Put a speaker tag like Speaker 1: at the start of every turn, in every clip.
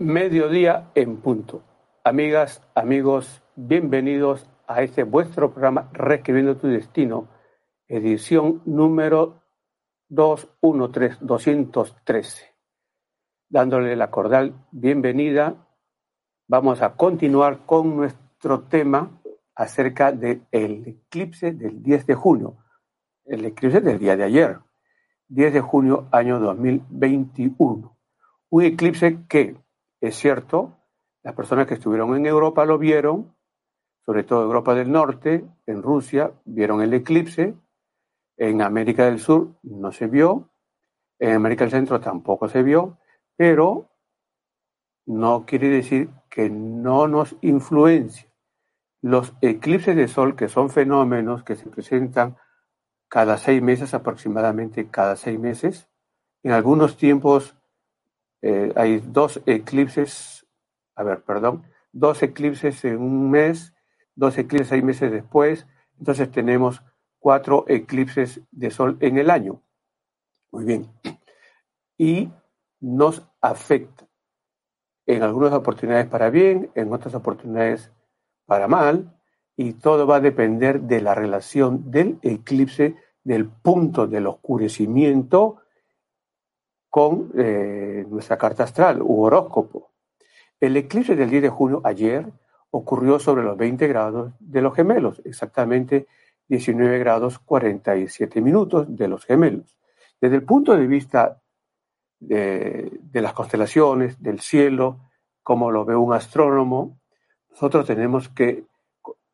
Speaker 1: Mediodía en punto. Amigas, amigos, bienvenidos a este vuestro programa Reescribiendo tu Destino, edición número 213, 213. Dándole la cordial bienvenida, vamos a continuar con nuestro tema acerca del eclipse del 10 de junio, el eclipse del día de ayer, 10 de junio año 2021. Un eclipse que es cierto, las personas que estuvieron en Europa lo vieron, sobre todo Europa del Norte, en Rusia, vieron el eclipse, en América del Sur no se vio, en América del Centro tampoco se vio, pero no quiere decir que no nos influencia. Los eclipses de sol, que son fenómenos que se presentan cada seis meses, aproximadamente cada seis meses, en algunos tiempos eh, hay dos eclipses, a ver, perdón, dos eclipses en un mes, dos eclipses seis meses después, entonces tenemos cuatro eclipses de sol en el año. Muy bien. Y nos afecta en algunas oportunidades para bien, en otras oportunidades para mal, y todo va a depender de la relación del eclipse, del punto del oscurecimiento con eh, nuestra carta astral u horóscopo. El eclipse del 10 de junio ayer ocurrió sobre los 20 grados de los gemelos, exactamente 19 grados 47 minutos de los gemelos. Desde el punto de vista de, de las constelaciones, del cielo, como lo ve un astrónomo, nosotros tenemos que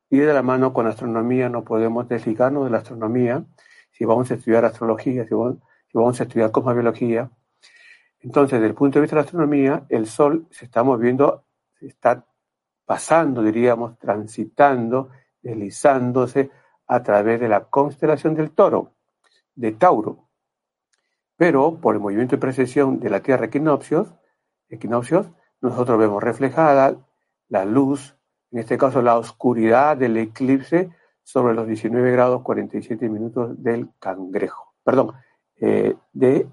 Speaker 1: ir de la mano con la astronomía, no podemos desligarnos de la astronomía. Si vamos a estudiar astrología, si vamos, si vamos a estudiar cosmobiología, entonces, desde el punto de vista de la astronomía, el Sol se está moviendo, se está pasando, diríamos, transitando, deslizándose a través de la constelación del toro, de Tauro. Pero por el movimiento de precesión de la Tierra equinoccios, equinoccios, nosotros vemos reflejada la luz, en este caso la oscuridad del eclipse sobre los 19 grados 47 minutos del cangrejo, perdón, eh, de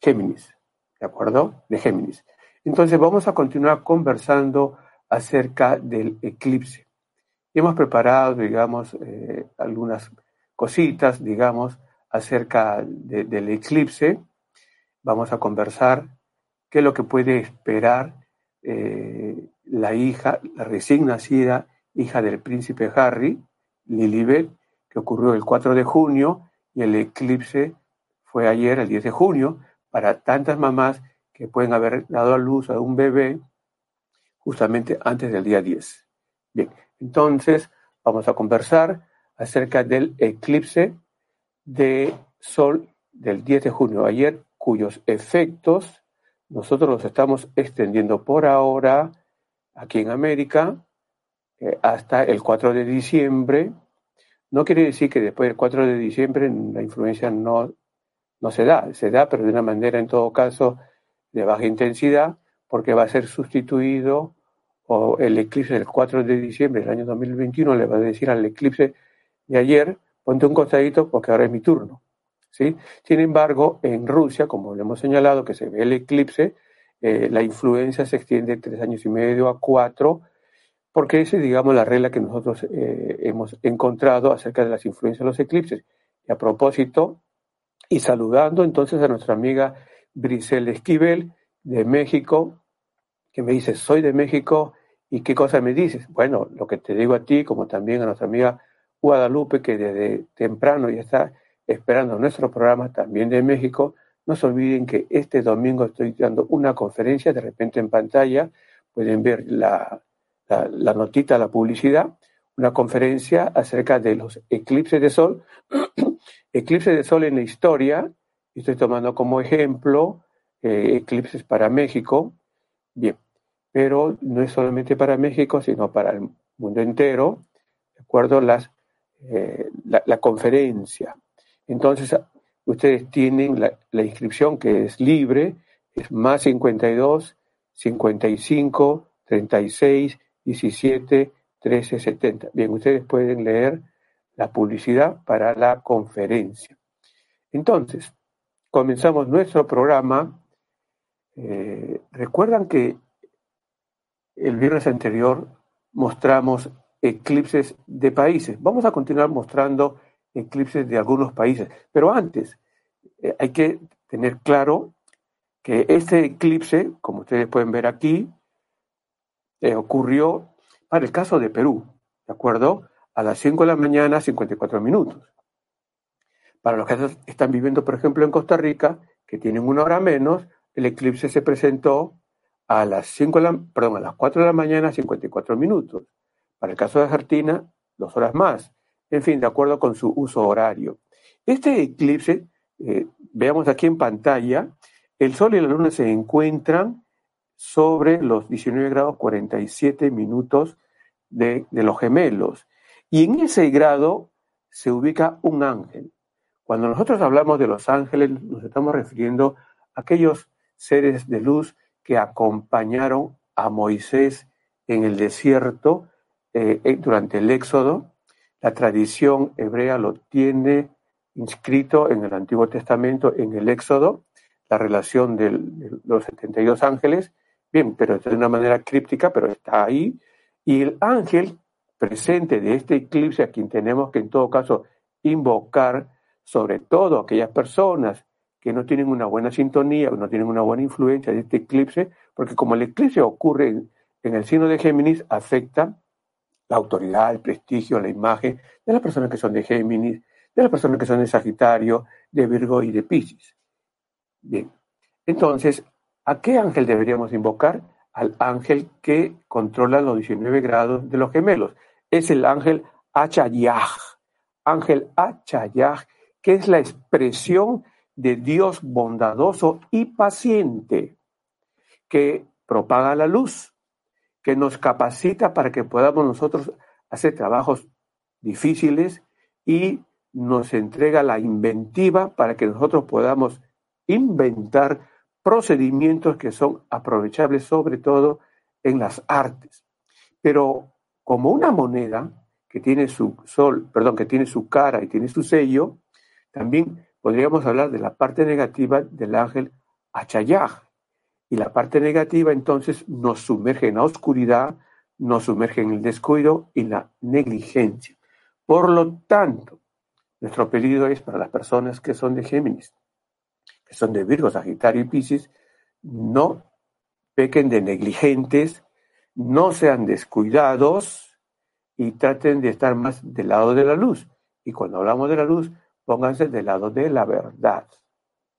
Speaker 1: Géminis. ¿De acuerdo? De Géminis. Entonces vamos a continuar conversando acerca del eclipse. Hemos preparado, digamos, eh, algunas cositas, digamos, acerca del eclipse. Vamos a conversar qué es lo que puede esperar eh, la hija, la recién nacida hija del príncipe Harry, Lilibet, que ocurrió el 4 de junio y el eclipse fue ayer, el 10 de junio, para tantas mamás que pueden haber dado a luz a un bebé justamente antes del día 10. Bien, entonces vamos a conversar acerca del eclipse de Sol del 10 de junio ayer, cuyos efectos nosotros los estamos extendiendo por ahora aquí en América eh, hasta el 4 de diciembre. No quiere decir que después del 4 de diciembre la influencia no no se da, se da, pero de una manera en todo caso de baja intensidad, porque va a ser sustituido o el eclipse del 4 de diciembre del año 2021 le va a decir al eclipse de ayer, ponte un costadito porque ahora es mi turno. ¿sí? Sin embargo, en Rusia, como le hemos señalado, que se ve el eclipse, eh, la influencia se extiende de tres años y medio a cuatro, porque esa es, digamos, la regla que nosotros eh, hemos encontrado acerca de las influencias de los eclipses. Y a propósito, y saludando entonces a nuestra amiga Brisel Esquivel de México, que me dice, soy de México, ¿y qué cosa me dices? Bueno, lo que te digo a ti, como también a nuestra amiga Guadalupe, que desde temprano ya está esperando nuestro programa, también de México, no se olviden que este domingo estoy dando una conferencia, de repente en pantalla, pueden ver la, la, la notita, la publicidad, una conferencia acerca de los eclipses de sol eclipse de sol en la historia, estoy tomando como ejemplo eh, eclipses para México, bien, pero no es solamente para México, sino para el mundo entero, de acuerdo las, eh, la, conferencia. Entonces, ustedes tienen la, la, inscripción que es libre, es más 52, 55, 36, 17, 13, 70. Bien, ustedes pueden leer la publicidad para la conferencia. Entonces, comenzamos nuestro programa. Eh, recuerdan que el viernes anterior mostramos eclipses de países. Vamos a continuar mostrando eclipses de algunos países, pero antes eh, hay que tener claro que este eclipse, como ustedes pueden ver aquí, eh, ocurrió para el caso de Perú, ¿de acuerdo? A las 5 de la mañana, 54 minutos. Para los que están viviendo, por ejemplo, en Costa Rica, que tienen una hora menos, el eclipse se presentó a las 5 de perdón, a las 4 de la mañana, 54 minutos. Para el caso de Argentina, dos horas más. En fin, de acuerdo con su uso horario. Este eclipse, eh, veamos aquí en pantalla, el Sol y la Luna se encuentran sobre los 19 grados 47 minutos de los gemelos. Y en ese grado se ubica un ángel. Cuando nosotros hablamos de los ángeles, nos estamos refiriendo a aquellos seres de luz que acompañaron a Moisés en el desierto eh, eh, durante el Éxodo. La tradición hebrea lo tiene inscrito en el Antiguo Testamento, en el Éxodo, la relación de los 72 ángeles. Bien, pero de una manera críptica, pero está ahí. Y el ángel presente de este eclipse, a quien tenemos que en todo caso invocar, sobre todo aquellas personas que no tienen una buena sintonía, que no tienen una buena influencia de este eclipse, porque como el eclipse ocurre en, el signo de Géminis, afecta la autoridad, el prestigio, la imagen de las personas que son de Géminis, de las personas que son de Sagitario, de Virgo y de Piscis. Bien, entonces, ¿a qué ángel deberíamos invocar? Al ángel que controla los 19 grados de los gemelos. Es el ángel Achayah. Ángel Achayah que es la expresión de Dios bondadoso y paciente, que propaga la luz, que nos capacita para que podamos nosotros hacer trabajos difíciles y nos entrega la inventiva para que nosotros podamos inventar procedimientos que son aprovechables sobre todo en las artes. Pero como una moneda que tiene su sol, perdón, que tiene su cara y tiene su sello, también podríamos hablar de la parte negativa del ángel Achayaj. Y la parte negativa entonces nos sumerge en la oscuridad, nos sumerge en el descuido y la negligencia. Por lo tanto, nuestro pedido es para las personas que son de Géminis, que son de Virgo, Sagitario y Piscis, no pequen de negligentes, no sean descuidados y traten de estar más del lado de la luz. Y cuando hablamos de la luz, pónganse del lado de la verdad.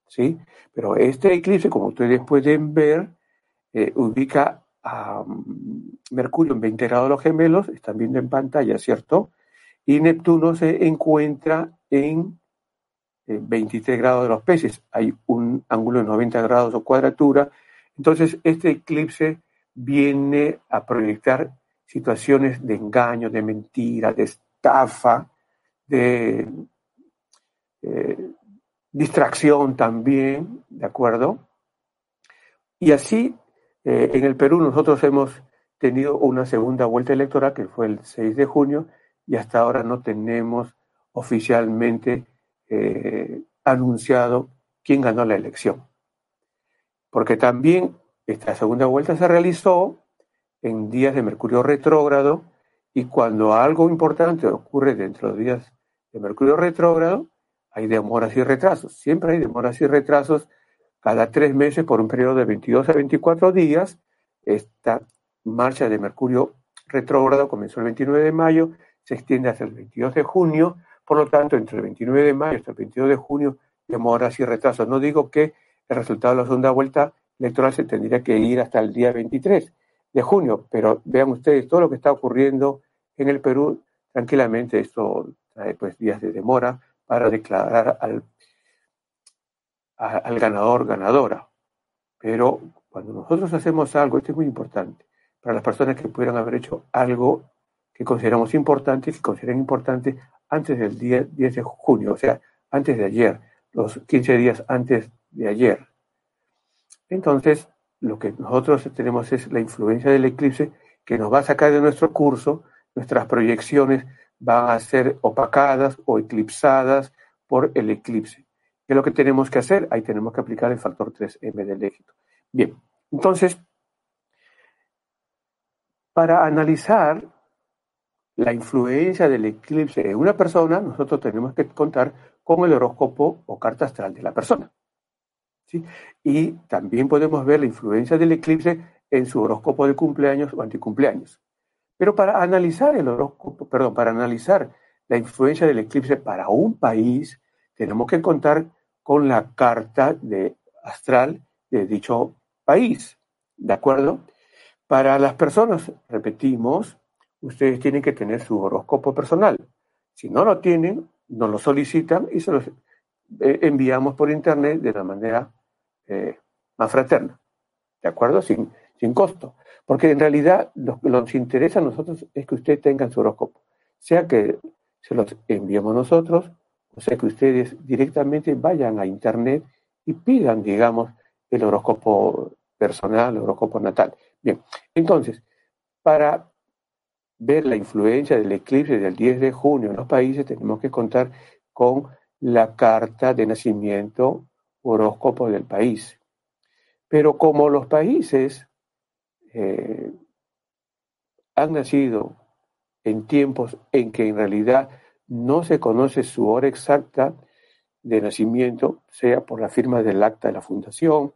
Speaker 1: ¿sí? Pero este eclipse, como ustedes pueden ver, eh, ubica a mm, Mercurio en 20 grados de los gemelos, están viendo en pantalla, ¿cierto? Y Neptuno se encuentra en 23 eh, grados de los peces. Hay un ángulo de 90 grados o cuadratura. Entonces, este eclipse viene a proyectar situaciones de engaño, de mentira, de estafa, de eh, distracción también, ¿de acuerdo? Y así, eh, en el Perú nosotros hemos tenido una segunda vuelta electoral que fue el 6 de junio y hasta ahora no tenemos oficialmente eh, anunciado quién ganó la elección. Porque también esta segunda vuelta se realizó en días de Mercurio retrógrado y cuando algo importante ocurre dentro de días de Mercurio retrógrado, hay demoras y retrasos. Siempre hay demoras y retrasos cada tres meses por un periodo de 22 a 24 días. Esta marcha de Mercurio retrógrado comenzó el 29 de mayo, se extiende hasta el 22 de junio. Por lo tanto, entre el 29 de mayo hasta el 22 de junio, demoras y retrasos. No digo que el resultado de la segunda vuelta electoral se tendría que ir hasta el día 23 de junio, pero vean ustedes todo lo que está ocurriendo en el Perú, tranquilamente esto trae pues días de demora, para declarar al, al ganador ganadora. Pero cuando nosotros hacemos algo, esto es muy importante, para las personas que pudieran haber hecho algo que consideramos importante, que consideran importante antes del día 10 de junio, o sea, antes de ayer, los 15 días antes de ayer. Entonces, lo que nosotros tenemos es la influencia del eclipse que nos va a sacar de nuestro curso, nuestras proyecciones, van a ser opacadas o eclipsadas por el eclipse. ¿Qué es lo que tenemos que hacer? Ahí tenemos que aplicar el factor 3M del éxito. Bien, entonces, para analizar la influencia del eclipse en una persona, nosotros tenemos que contar con el horóscopo o carta astral de la persona. ¿sí? Y también podemos ver la influencia del eclipse en su horóscopo de cumpleaños o anticumpleaños. Pero para analizar el horóscopo, perdón, para analizar la influencia del eclipse para un país, tenemos que contar con la carta de astral de dicho país. ¿De acuerdo? Para las personas, repetimos, ustedes tienen que tener su horóscopo personal. Si no lo tienen, nos lo solicitan y se los eh, enviamos por internet de la manera eh, más fraterna. ¿De acuerdo? Sin, sin costo. Porque en realidad lo que nos interesa a nosotros es que ustedes tengan su horóscopo. Sea que se los enviemos nosotros, o sea que ustedes directamente vayan a internet y pidan, digamos, el horóscopo personal, el horóscopo natal. Bien, entonces, para ver la influencia del eclipse del 10 de junio en los países, tenemos que contar con la carta de nacimiento horóscopo del país. Pero como los países eh, han nacido en tiempos en que en realidad no se conoce su hora exacta de nacimiento, sea por la firma del acta de la fundación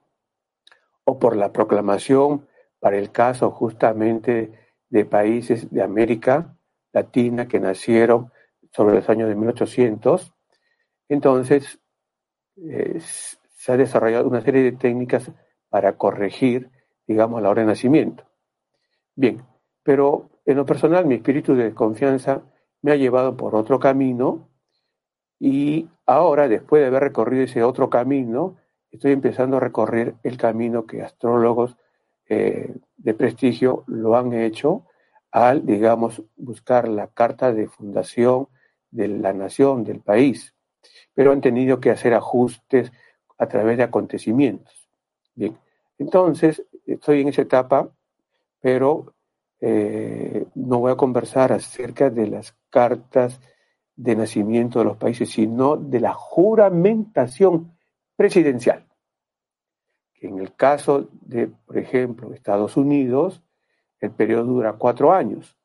Speaker 1: o por la proclamación para el caso justamente de países de América Latina que nacieron sobre los años de 1800. Entonces, eh, se ha desarrollado una serie de técnicas para corregir, digamos, la hora de nacimiento. Bien, pero en lo personal, mi espíritu de confianza me ha llevado por otro camino y ahora, después de haber recorrido ese otro camino, estoy empezando a recorrer el camino que astrólogos eh, de prestigio lo han hecho al, digamos, buscar la carta de fundación de la nación, del país, pero han tenido que hacer ajustes a través de acontecimientos. Bien, entonces, estoy en esa etapa, pero eh, no voy a conversar acerca de las cartas de nacimiento de los países, sino de la juramentación presidencial. En el caso de, por ejemplo, Estados Unidos, el periodo dura cuatro años.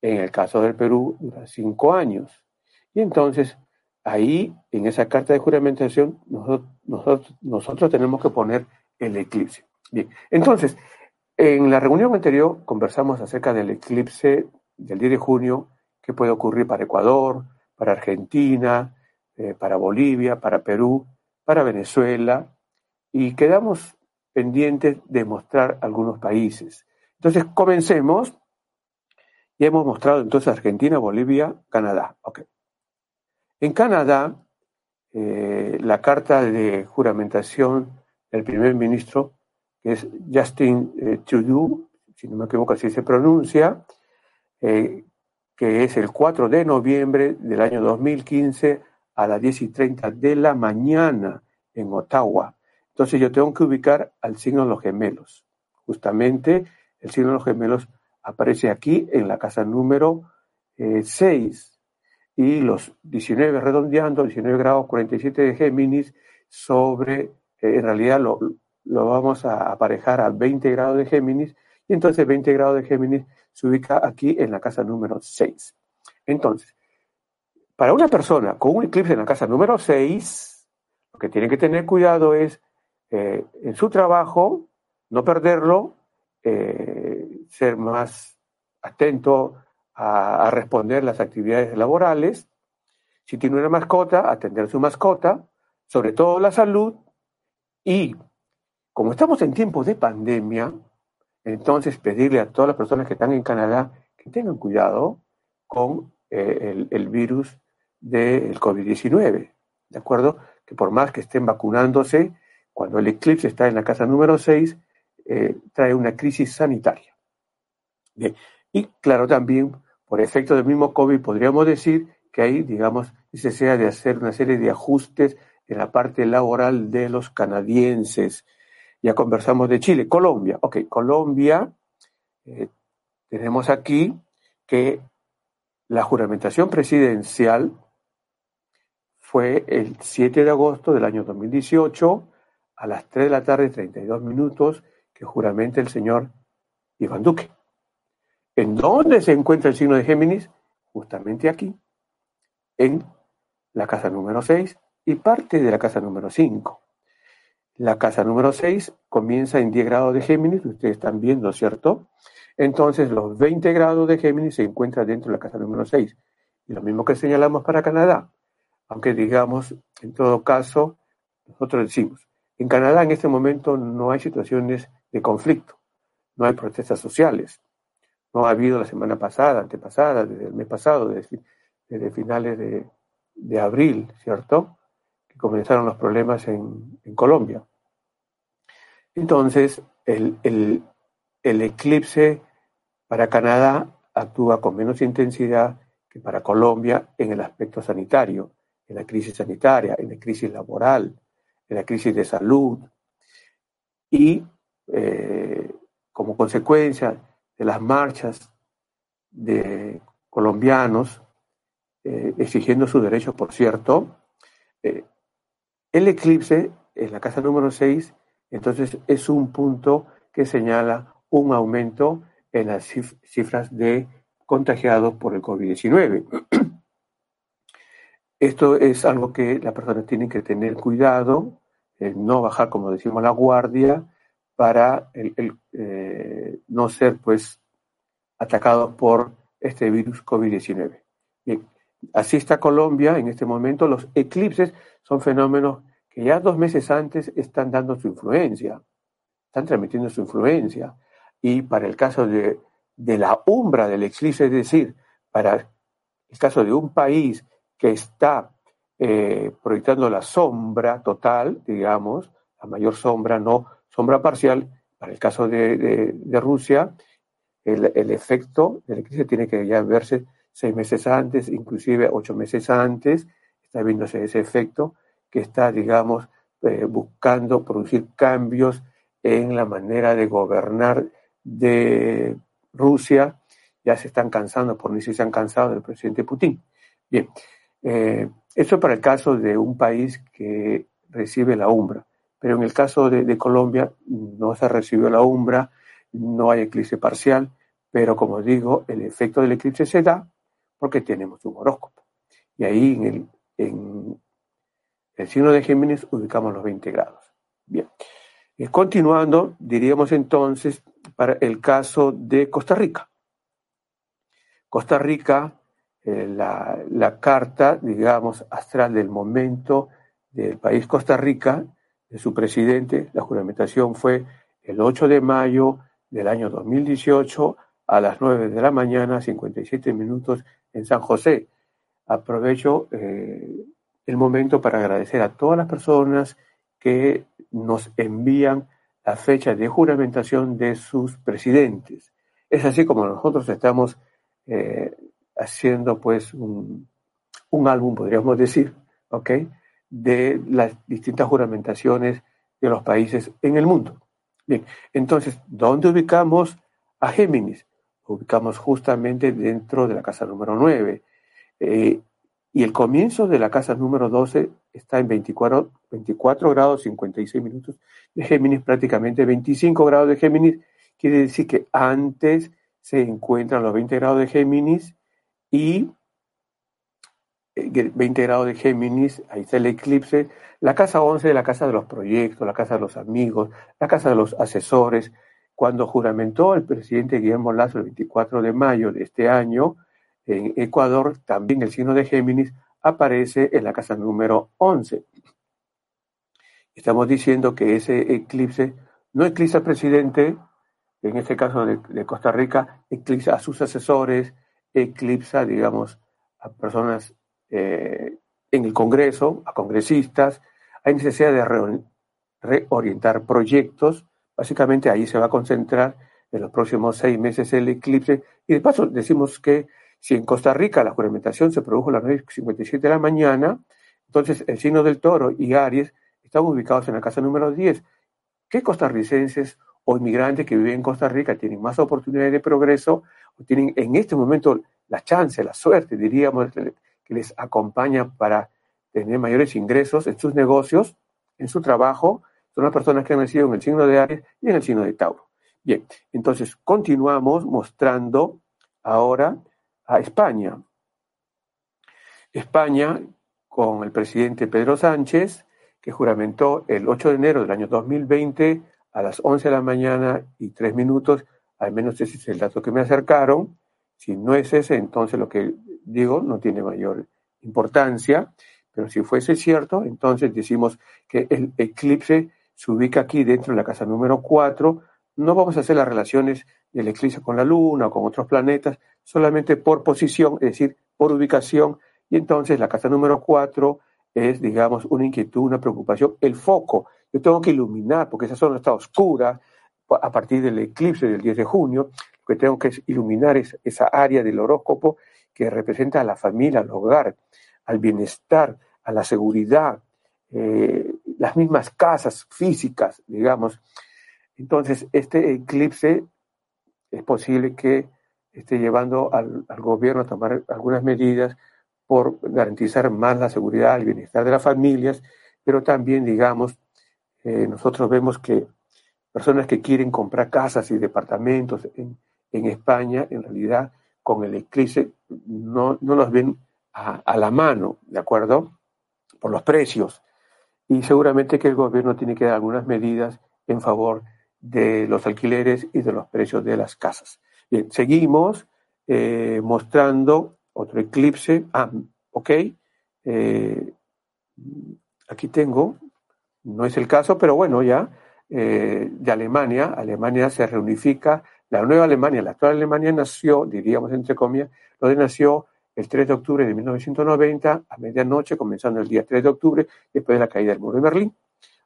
Speaker 1: En el caso del Perú, dura cinco años. Y entonces, ahí, en esa carta de juramentación, nosotros, tenemos que poner el eclipse. Bien, entonces, en la reunión anterior conversamos acerca del eclipse del 10 de junio que puede ocurrir para Ecuador, para Argentina, eh, para Bolivia, para Perú, para Venezuela, y quedamos pendientes de mostrar algunos países. Entonces, comencemos. Ya hemos mostrado entonces Argentina, Bolivia, Canadá. Okay. En Canadá, eh, la carta de juramentación del primer ministro que es Justin eh, Trudeau, si no me equivoco así se pronuncia, eh, que es el 4 de noviembre del año 2015 a las 10 y 30 de la mañana en Ottawa. Entonces yo tengo que ubicar al signo de los gemelos. Justamente el signo de los gemelos aparece aquí en la casa número 6 eh, y los 19 redondeando, 19 grados 47 de Géminis sobre, en realidad lo, lo vamos a aparejar a 20 grados de Géminis y entonces 20 grados de Géminis se ubica aquí en la casa número 6. Entonces, para una persona con un eclipse en la casa número 6, lo que tiene que tener cuidado es eh, en su trabajo, no perderlo, eh, ser más atento a, responder las actividades laborales. Si tiene una mascota, atender a su mascota, sobre todo la salud y como estamos en tiempos de pandemia, entonces pedirle a todas las personas que están en Canadá que tengan cuidado con eh, el, virus del COVID-19, ¿de acuerdo? Que por más que estén vacunándose, cuando el eclipse está en la casa número 6, eh, trae una crisis sanitaria. Y claro, también por efecto del mismo COVID podríamos decir que hay, digamos, necesidad de hacer una serie de ajustes en la parte laboral de los canadienses, ya conversamos de Chile. Colombia. Ok, Colombia. Eh, tenemos aquí que la juramentación presidencial fue el 7 de agosto del año 2018 a las 3 de la tarde, 32 minutos, que juramenta el señor Iván Duque. ¿En dónde se encuentra el signo de Géminis? Justamente aquí, en la casa número 6 y parte de la casa número 5. La casa número 6 comienza en 10 grados de Géminis, ustedes están viendo, ¿cierto? Entonces los 20 grados de Géminis se encuentran dentro de la casa número 6. Y lo mismo que señalamos para Canadá, aunque digamos, en todo caso, nosotros decimos, en Canadá en este momento no hay situaciones de conflicto, no hay protestas sociales, no ha habido la semana pasada, antepasada, desde el mes pasado, desde, finales de, abril, ¿cierto? Que comenzaron los problemas en, Colombia. Entonces, el, el eclipse para Canadá actúa con menos intensidad que para Colombia en el aspecto sanitario, en la crisis sanitaria, en la crisis laboral, la crisis de salud. Y eh, como consecuencia de las marchas de colombianos eh, exigiendo sus derechos, por cierto, eh, el eclipse en la casa número 6, entonces es un punto que señala un aumento en las cifras de contagiados por el COVID-19. Esto es algo que las personas tienen que tener cuidado, no bajar, como decimos, la guardia para eh, no ser pues atacados por este virus COVID-19. así está Colombia en este momento. Los eclipses son fenómenos que ya dos meses antes están dando su influencia, están transmitiendo su influencia. Y para el caso de, de la umbra del eclipse, es decir, para el caso de un país que está eh, proyectando la sombra total, digamos, la mayor sombra, no sombra parcial, para el caso de, Rusia, el, efecto de la crisis tiene que ya verse seis meses antes, inclusive ocho meses antes, está viéndose ese efecto que está, digamos, eh, buscando producir cambios en la manera de gobernar de Rusia. Ya se están cansando, por ni si se han cansado del presidente Putin. Bien, eh, eso para el caso de un país que recibe la umbra. Pero en el caso de, Colombia no se recibió la umbra, no hay eclipse parcial, pero como digo, el efecto del eclipse se da porque tenemos un horóscopo. Y ahí en el, signo de Géminis ubicamos los 20 grados. Bien. Y continuando, diríamos entonces para el caso de Costa Rica. Costa Rica, eh, la, la, carta, digamos, astral del momento del país Costa Rica de su presidente. La juramentación fue el 8 de mayo del año 2018 a las 9 de la mañana, 57 minutos en San José. Aprovecho eh, el momento para agradecer a todas las personas que nos envían la fecha de juramentación de sus presidentes. Es así como nosotros estamos eh, haciendo pues un, álbum, podríamos decir, ¿ok? de las distintas juramentaciones de los países en el mundo. Bien, entonces, ¿dónde ubicamos a Géminis? Ubicamos justamente dentro de la casa número 9. Eh, y el comienzo de la casa número 12 está en 24, 24 grados 56 minutos de Géminis, prácticamente 25 grados de Géminis. Quiere decir que antes se encuentran los 20 grados de Géminis y 20 grados de Géminis, ahí está el eclipse, la casa 11 de la casa de los proyectos, la casa de los amigos, la casa de los asesores. Cuando juramentó el presidente Guillermo Lazo el 24 de mayo de este año, en Ecuador, también el signo de Géminis aparece en la casa número 11. Estamos diciendo que ese eclipse no eclipsa al presidente, en este caso de, de Costa Rica, eclipsa a sus asesores, eclipsa, digamos, a personas eh, en el Congreso, a congresistas, hay necesidad de reorientar proyectos. Básicamente ahí se va a concentrar en los próximos seis meses el eclipse. Y de paso decimos que si en Costa Rica la juramentación se produjo a las 9.57 de la mañana, entonces el signo del toro y Aries están ubicados en la casa número 10. ¿Qué costarricenses o inmigrantes que viven en Costa Rica tienen más oportunidades de progreso o tienen en este momento la chance, la suerte, diríamos, que les acompaña para tener mayores ingresos en sus negocios, en su trabajo, son las personas que han nacido en el signo de Aries y en el signo de Tauro. Bien, entonces continuamos mostrando ahora a España. España, con el presidente Pedro Sánchez, que juramentó el 8 de enero del año 2020 a las 11 de la mañana y 3 minutos, al menos ese es el dato que me acercaron. Si no es ese, entonces lo que digo no tiene mayor importancia, pero si fuese cierto, entonces decimos que el eclipse se ubica aquí dentro de la casa número 4. No vamos a hacer las relaciones del eclipse con la Luna o con otros planetas, solamente por posición, es decir, por ubicación. Y entonces la casa número 4 es, digamos, una inquietud, una preocupación, el foco. Yo tengo que iluminar, porque esa zona está oscura a partir del eclipse del 10 de junio. Lo que tengo que iluminar es esa área del horóscopo que representa a la familia, al hogar, al bienestar, a la seguridad, eh, las mismas casas físicas, digamos. Entonces, este eclipse es posible que esté llevando al, gobierno a tomar algunas medidas por garantizar más la seguridad, el bienestar de las familias, pero también, digamos, eh, nosotros vemos que personas que quieren comprar casas y departamentos en, España, en realidad, con el eclipse no, no los ven a, la mano, ¿de acuerdo? Por los precios y seguramente que el gobierno tiene que dar algunas medidas en favor de los alquileres y de los precios de las casas. Bien, seguimos eh, mostrando otro eclipse. Ah, ok. Eh, aquí tengo, no es el caso, pero bueno, ya, eh, de Alemania. Alemania se reunifica. La nueva Alemania, la actual Alemania nació, diríamos entre comillas, donde nació el 3 de octubre de 1990 a medianoche, comenzando el día 3 de octubre, después de la caída del muro de Berlín.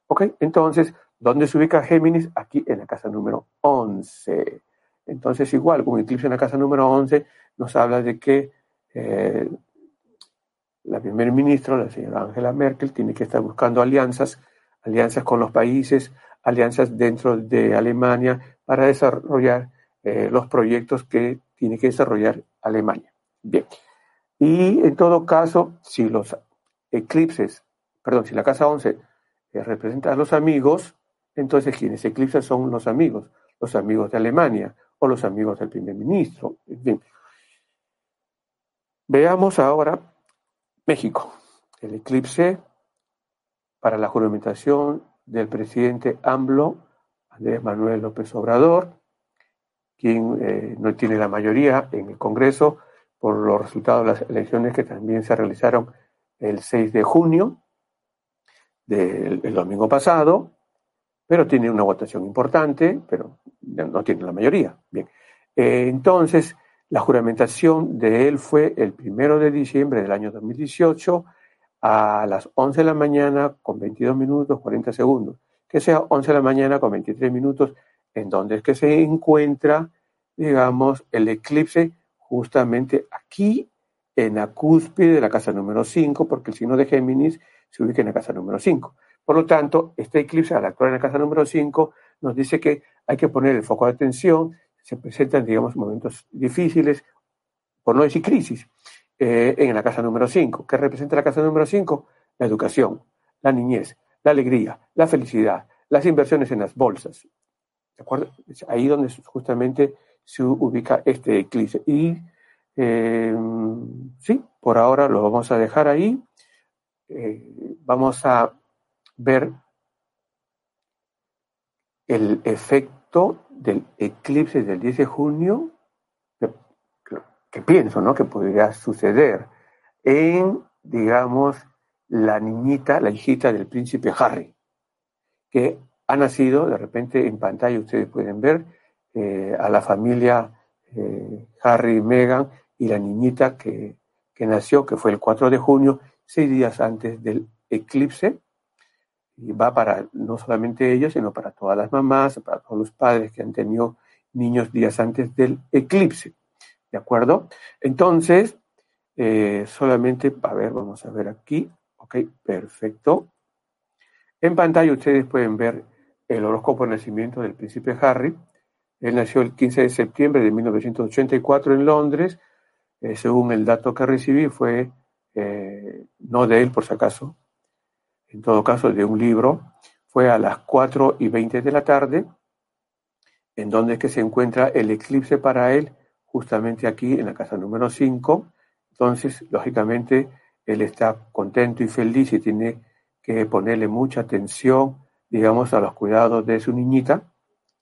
Speaker 1: Ok, entonces, ¿dónde se ubica Géminis? Aquí en la casa número 11. Entonces, igual, un eclipse en la casa número 11 nos habla de que eh, la primer ministra, la señora Angela Merkel, tiene que estar buscando alianzas, alianzas con los países, alianzas dentro de Alemania para desarrollar eh, los proyectos que tiene que desarrollar Alemania. Bien, y en todo caso, si los eclipses, perdón, si la casa 11 eh, representa a los amigos, entonces quienes eclipsan son los amigos, los amigos de Alemania o los amigos del primer ministro. Veamos ahora México. El eclipse para la juramentación del presidente AMLO, Andrés Manuel López Obrador, quien eh, no tiene la mayoría en el Congreso, por los resultados de las elecciones que también se realizaron el 6 de junio del domingo pasado, pero tiene una votación importante, pero no tiene la mayoría. Bien, eh, entonces la juramentación de él fue el primero de diciembre del año 2018 a las 11 de la mañana con 22 minutos 40 segundos, que sea 11 de la mañana con 23 minutos, en donde es que se encuentra, digamos, el eclipse justamente aquí en la cúspide de la casa número 5, porque el signo de Géminis se ubica en la casa número 5. Por lo tanto, este eclipse al actuar en la casa número 5 nos dice que hay que poner el foco de atención, se presentan, digamos, momentos difíciles, por no decir crisis, eh, en la casa número 5. ¿Qué representa la casa número 5? La educación, la niñez, la alegría, la felicidad, las inversiones en las bolsas. ¿De acuerdo? Es ahí donde justamente se ubica este eclipse. Y eh, sí, por ahora lo vamos a dejar ahí. Eh, vamos a ver el efecto del eclipse del 10 de junio, que, pienso, ¿no? Que podría suceder en, digamos, la niñita, la hijita del príncipe Harry, que ha nacido, de repente en pantalla ustedes pueden ver, eh, a la familia eh, Harry y Meghan y la niñita que, nació, que fue el 4 de junio, seis días antes del eclipse, y va para no solamente ellos, sino para todas las mamás, para todos los padres que han tenido niños días antes del eclipse. ¿De acuerdo? Entonces, eh, solamente, a ver, vamos a ver aquí. Ok, perfecto. En pantalla ustedes pueden ver el horóscopo de nacimiento del príncipe Harry. Él nació el 15 de septiembre de 1984 en Londres. Eh, según el dato que recibí, fue eh, no de él, por si acaso, en todo caso, de un libro. Fue a las 4 y 20 de la tarde, en donde es que se encuentra el eclipse para él, justamente aquí en la casa número 5. Entonces, lógicamente, él está contento y feliz y tiene que ponerle mucha atención, digamos, a los cuidados de su niñita.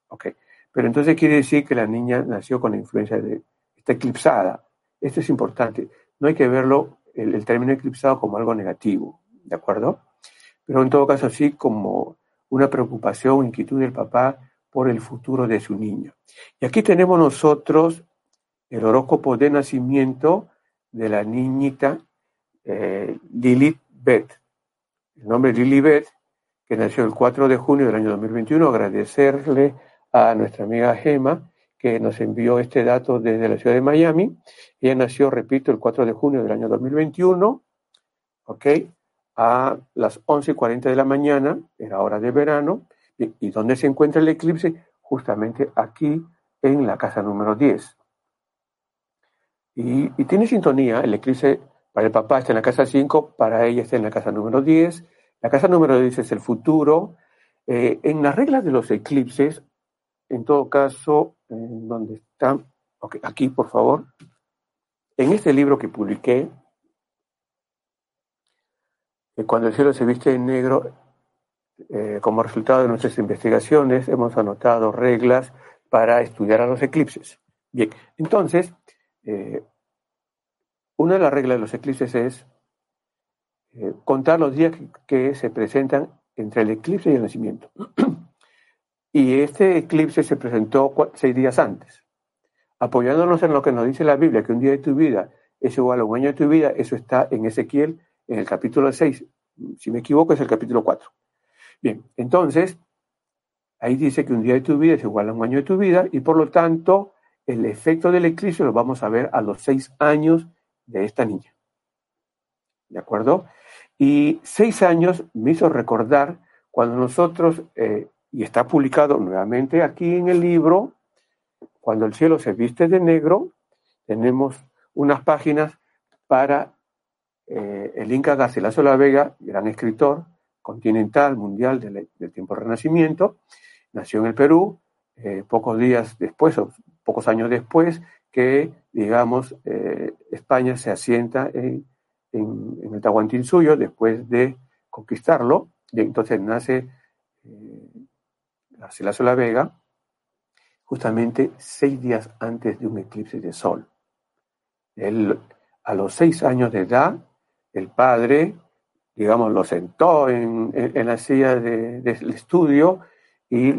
Speaker 1: Ok. Pero entonces quiere decir que la niña nació con la influencia de, está eclipsada. Esto es importante. No hay que verlo, el, el término eclipsado, como algo negativo, ¿de acuerdo? Pero en todo caso, sí como una preocupación, inquietud del papá por el futuro de su niño. Y aquí tenemos nosotros el horóscopo de nacimiento de la niñita eh, Lilith Beth. El nombre Lilith que nació el 4 de junio del año 2021. Agradecerle a nuestra amiga Gema que nos envió este dato desde la ciudad de Miami. Ella nació, repito, el 4 de junio del año 2021, ¿ok? A las 11.40 de la mañana, era hora de verano. ¿Y dónde se encuentra el eclipse? Justamente aquí en la casa número 10. Y, tiene sintonía, el eclipse para el papá está en la casa 5, para ella está en la casa número 10. La casa número 10 es el futuro. Eh, en las reglas de los eclipses, en todo caso, en donde está, aquí por favor, en este libro que publiqué, eh, Cuando el cielo se viste en negro, eh, como resultado de nuestras investigaciones, hemos anotado reglas para estudiar a los eclipses. Bien, entonces, eh, una de las reglas de los eclipses es eh, contar los días que, se presentan entre el eclipse y el nacimiento. y este eclipse se presentó seis días antes. Apoyándonos en lo que nos dice la Biblia, que un día de tu vida es igual a un año de tu vida, eso está en Ezequiel, en el capítulo 6. Si me equivoco, es el capítulo 4. Bien, entonces, ahí dice que un día de tu vida es igual a un año de tu vida y por lo tanto el efecto del eclipse lo vamos a ver a los seis años de esta niña. ¿De acuerdo? Y seis años me hizo recordar cuando nosotros, eh, y está publicado nuevamente aquí en el libro, cuando el cielo se viste de negro, tenemos unas páginas para eh, el Inca Garcilaso La Vega, gran escritor continental, mundial del, tiempo Renacimiento, nació en el Perú, eh, pocos días después, pocos años después, que, digamos, eh, España se asienta en, en, el Tahuantinsuyo después de conquistarlo, y entonces nace eh, La Vega, justamente seis días antes de un eclipse de sol. Él, a los seis años de edad, el padre, digamos, lo sentó en, la silla del estudio y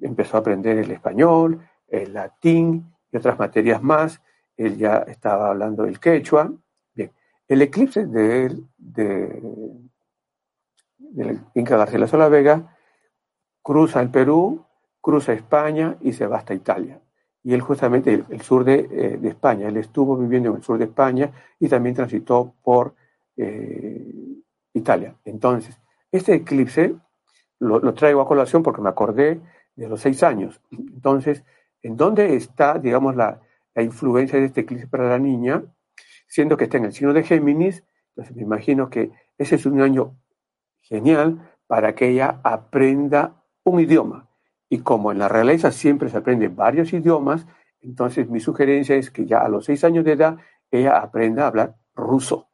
Speaker 1: empezó a aprender el español, el latín y otras materias más. Él ya estaba hablando el quechua. Bien, el eclipse de, él, de, Inca Garcilaso la Vega cruza el Perú, cruza España y se va hasta Italia. Y él justamente, el, sur de, eh, de, España, él estuvo viviendo en el sur de España y también transitó por eh, Italia. Entonces, este eclipse lo, traigo a colación porque me acordé de los seis años. Entonces, ¿en dónde está, digamos, la, influencia de este eclipse para la niña? Siendo que está en el signo de Géminis, entonces me imagino que ese es un año genial para que ella aprenda un idioma. Y como en la realeza siempre se aprende varios idiomas, entonces mi sugerencia es que ya a los seis años de edad ella aprenda a hablar ruso.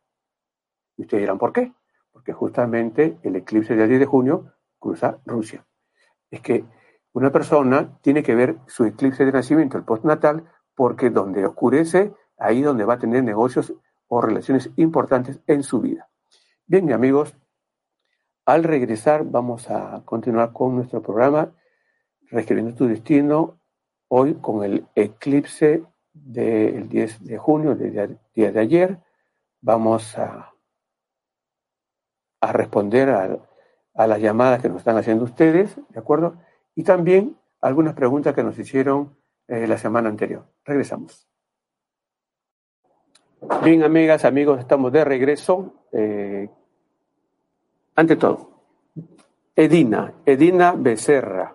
Speaker 1: Y ustedes dirán, ¿por qué? Porque justamente el eclipse del 10 de junio cruza Rusia. Es que una persona tiene que ver su eclipse de nacimiento, el postnatal, porque donde oscurece, ahí donde va a tener negocios o relaciones importantes en su vida. Bien, amigos, al regresar vamos a continuar con nuestro programa Reescribiendo tu destino, hoy con el eclipse del 10 de junio, del día de ayer. Vamos a a responder a, las llamadas que nos están haciendo ustedes, ¿de acuerdo? Y también algunas preguntas que nos hicieron eh, la semana anterior. Regresamos. Bien, amigas, amigos, estamos de regreso. Eh, ante todo, Edina, Edina Becerra,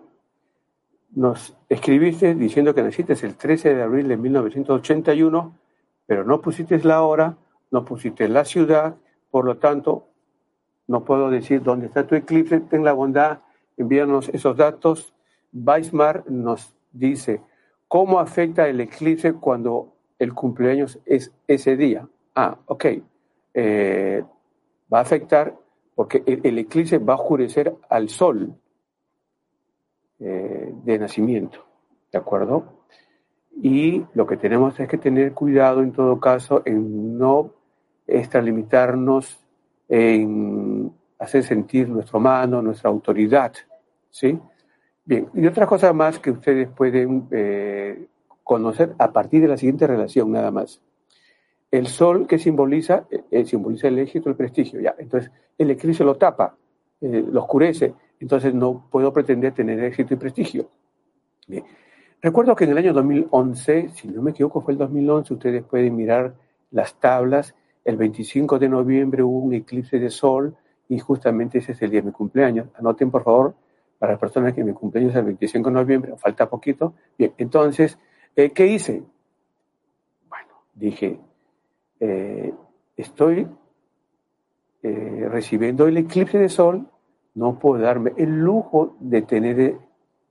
Speaker 1: nos escribiste diciendo que naciste el 13 de abril de 1981, pero no pusiste la hora, no pusiste la ciudad, por lo tanto, no puedo decir dónde está tu eclipse, ten la bondad, envíanos esos datos. Weismar nos dice, ¿Cómo afecta el eclipse cuando el cumpleaños es ese día? Ah, ok. Eh, va a afectar porque el, eclipse va a oscurecer al sol eh, de nacimiento, ¿de acuerdo? Y lo que tenemos es que tener cuidado en todo caso en no extralimitarnos, en hacer sentir nuestro mano, nuestra autoridad, ¿sí? Bien, y otra cosa más que ustedes pueden eh, conocer a partir de la siguiente relación, nada más. El sol que simboliza, eh, simboliza el éxito, el prestigio, ya. Entonces, el eclipse lo tapa, eh, lo oscurece, entonces no puedo pretender tener éxito y prestigio. Bien. Recuerdo que en el año 2011, si no me equivoco fue el 2011, ustedes pueden mirar las tablas, el 25 de noviembre hubo un eclipse de sol y justamente ese es el día de mi cumpleaños. Anoten por favor para las personas que mi cumpleaños es el 25 de noviembre, falta poquito. Bien, entonces, eh, ¿qué hice? Bueno, dije, eh, estoy eh, recibiendo el eclipse de sol, no puedo darme el lujo de tener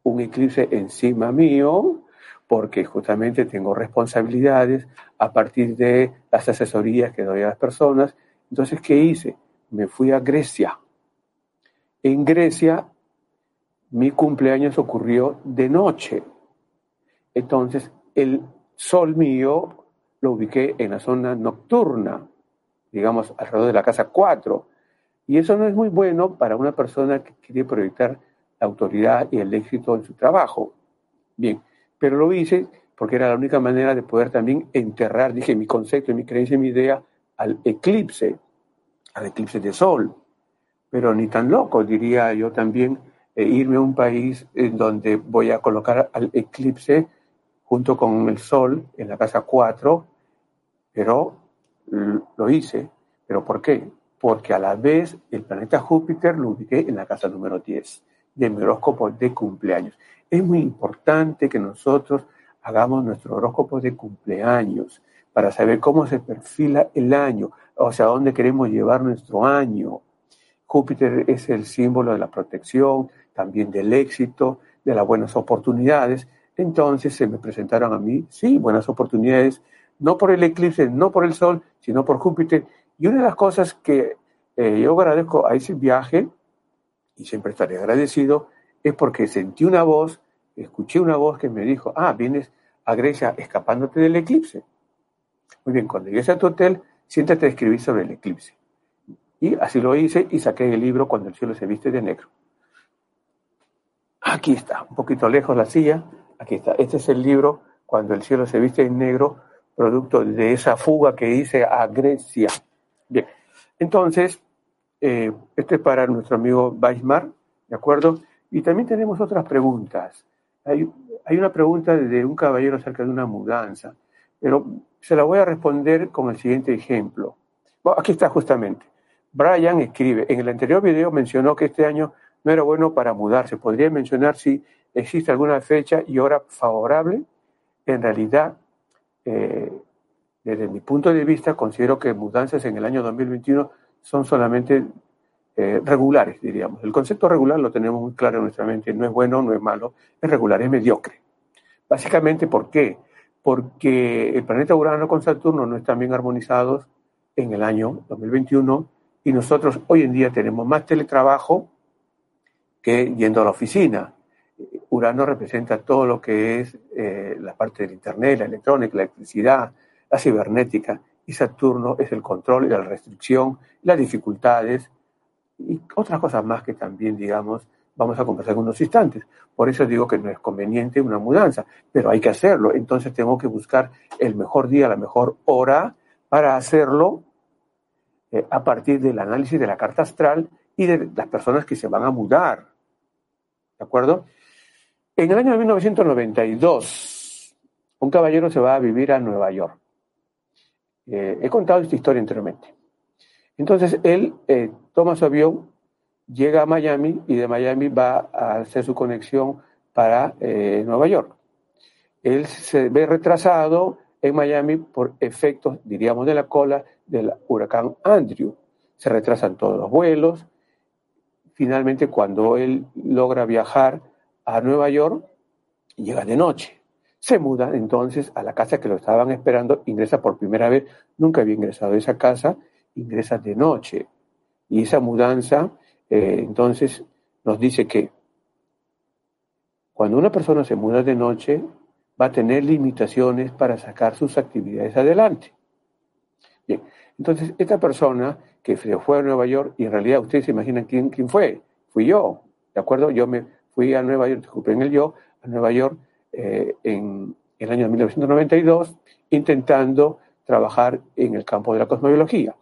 Speaker 1: un eclipse encima mío, porque justamente tengo responsabilidades a partir de las asesorías que doy a las personas. Entonces, ¿qué hice? Me fui a Grecia. En Grecia mi cumpleaños ocurrió de noche. Entonces, el sol mío lo ubiqué en la zona nocturna, digamos, alrededor de la casa 4. Y eso no es muy bueno para una persona que quiere proyectar la autoridad y el éxito en su trabajo. Bien, pero lo hice porque era la única manera de poder también enterrar, dije, mi concepto, mi creencia, mi idea al eclipse, al eclipse de sol. Pero ni tan loco, diría yo también, e irme a un país en donde voy a colocar al eclipse junto con el Sol en la casa 4, pero lo hice. ¿Pero por qué? Porque a la vez el planeta Júpiter lo ubiqué en la casa número 10 de mi horóscopo de cumpleaños. Es muy importante que nosotros hagamos nuestro horóscopo de cumpleaños para saber cómo se perfila el año, o sea, dónde queremos llevar nuestro año. Júpiter es el símbolo de la protección, también del éxito, de las buenas oportunidades. Entonces se me presentaron a mí, sí, buenas oportunidades, no por el eclipse, no por el sol, sino por Júpiter. Y una de las cosas que eh, yo agradezco a ese viaje, y siempre estaré agradecido, es porque sentí una voz, escuché una voz que me dijo, ah, vienes a Grecia escapándote del eclipse. Muy bien, cuando llegues a tu hotel, siéntate a escribir sobre el eclipse. Y así lo hice y saqué el libro Cuando el cielo se viste de negro. Aquí está, un poquito lejos la silla. Aquí está. Este es el libro Cuando el cielo se viste en negro, producto de esa fuga que hice a Grecia. Bien, entonces, eh, este es para nuestro amigo Weismar, ¿de acuerdo? Y también tenemos otras preguntas. Hay, hay una pregunta de un caballero acerca de una mudanza, pero se la voy a responder con el siguiente ejemplo. Bueno, aquí está justamente. Brian escribe, en el anterior video mencionó que este año no era bueno para mudarse. ¿Podría mencionar si existe alguna fecha y hora favorable? En realidad, eh, desde mi punto de vista, considero que mudanzas en el año 2021 son solamente eh, regulares, diríamos. El concepto regular lo tenemos muy claro en nuestra mente. No es bueno, no es malo, es regular, es mediocre. Básicamente, ¿por qué? Porque el planeta Urano con Saturno no están bien armonizados en el año 2021 y nosotros hoy en día tenemos más teletrabajo que yendo a la oficina. Urano representa todo lo que es eh, la parte del Internet, la electrónica, la electricidad, la cibernética, y Saturno es el control y la restricción, las dificultades y otras cosas más que también, digamos, vamos a conversar en unos instantes. Por eso digo que no es conveniente una mudanza, pero hay que hacerlo. Entonces tengo que buscar el mejor día, la mejor hora para hacerlo eh, a partir del análisis de la carta astral y de las personas que se van a mudar. ¿De acuerdo? En el año de 1992, un caballero se va a vivir a Nueva York. Eh, he contado esta historia anteriormente. Entonces él eh, toma su avión, llega a Miami y de Miami va a hacer su conexión para eh, Nueva York. Él se ve retrasado en Miami por efectos, diríamos, de la cola del huracán Andrew. Se retrasan todos los vuelos, finalmente cuando él logra viajar a Nueva York, llega de noche. Se muda entonces a la casa que lo estaban esperando, ingresa por primera vez, nunca había ingresado a esa casa, ingresa de noche. Y esa mudanza, eh, entonces, nos dice que cuando una persona se muda de noche, va a tener limitaciones para sacar sus actividades adelante. Bien, entonces esta persona que fue a Nueva York, y en realidad ustedes se imaginan quién, quién fue, fui yo, ¿de acuerdo? Yo me fui a Nueva York, disculpen en el yo, a Nueva York eh, en el año 1992, intentando trabajar en el campo de la cosmobiología.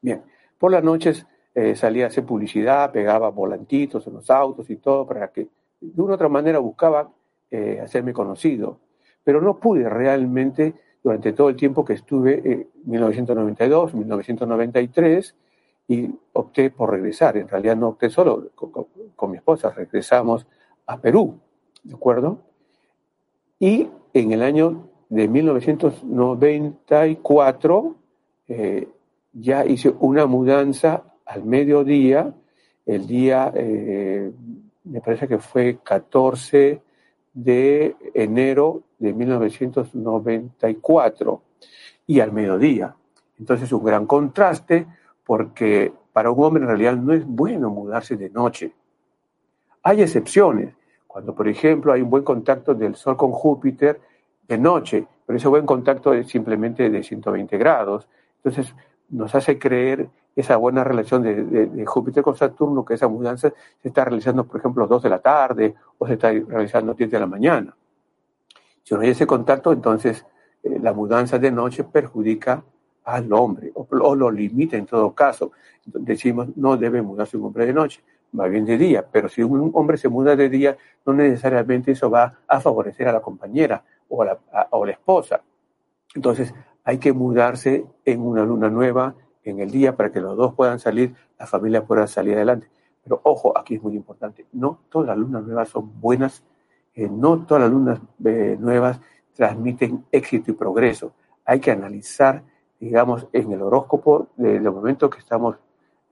Speaker 1: Bien, por las noches eh, salía a hacer publicidad, pegaba volantitos en los autos y todo para que de una u otra manera buscaba eh, hacerme conocido, pero no pude realmente durante todo el tiempo que estuve en 1992, 1993 y opté por regresar. En realidad no opté solo, con, mi esposa regresamos a Perú, ¿de acuerdo? Y en el año de 1994 eh, ya hice una mudanza al mediodía, el día eh, me parece que fue 14 de enero de 1994 y al mediodía. Entonces un gran contraste porque para un hombre en realidad no es bueno mudarse de noche. Hay excepciones, cuando por ejemplo hay un buen contacto del Sol con Júpiter de noche, pero ese buen contacto es simplemente de 120 grados. Entonces nos hace creer esa buena relación de, Júpiter con Saturno, que esa mudanza se está realizando, por ejemplo, a 2 de la tarde o se está realizando a 10 de la mañana. Si no hay ese contacto, entonces eh, la mudanza de noche perjudica al hombre o, lo limita en todo caso. Decimos, no debe mudarse un hombre de noche, va bien de día, pero si un hombre se muda de día, no necesariamente eso va a favorecer a la compañera o la, o la esposa. Entonces, hay que mudarse en una luna nueva, en el día para que los dos puedan salir, la familia pueda salir adelante. Pero ojo, aquí es muy importante, no todas las lunas nuevas son buenas, eh, no todas las lunas eh, nuevas transmiten éxito y progreso. Hay que analizar, digamos, en el horóscopo del momento que estamos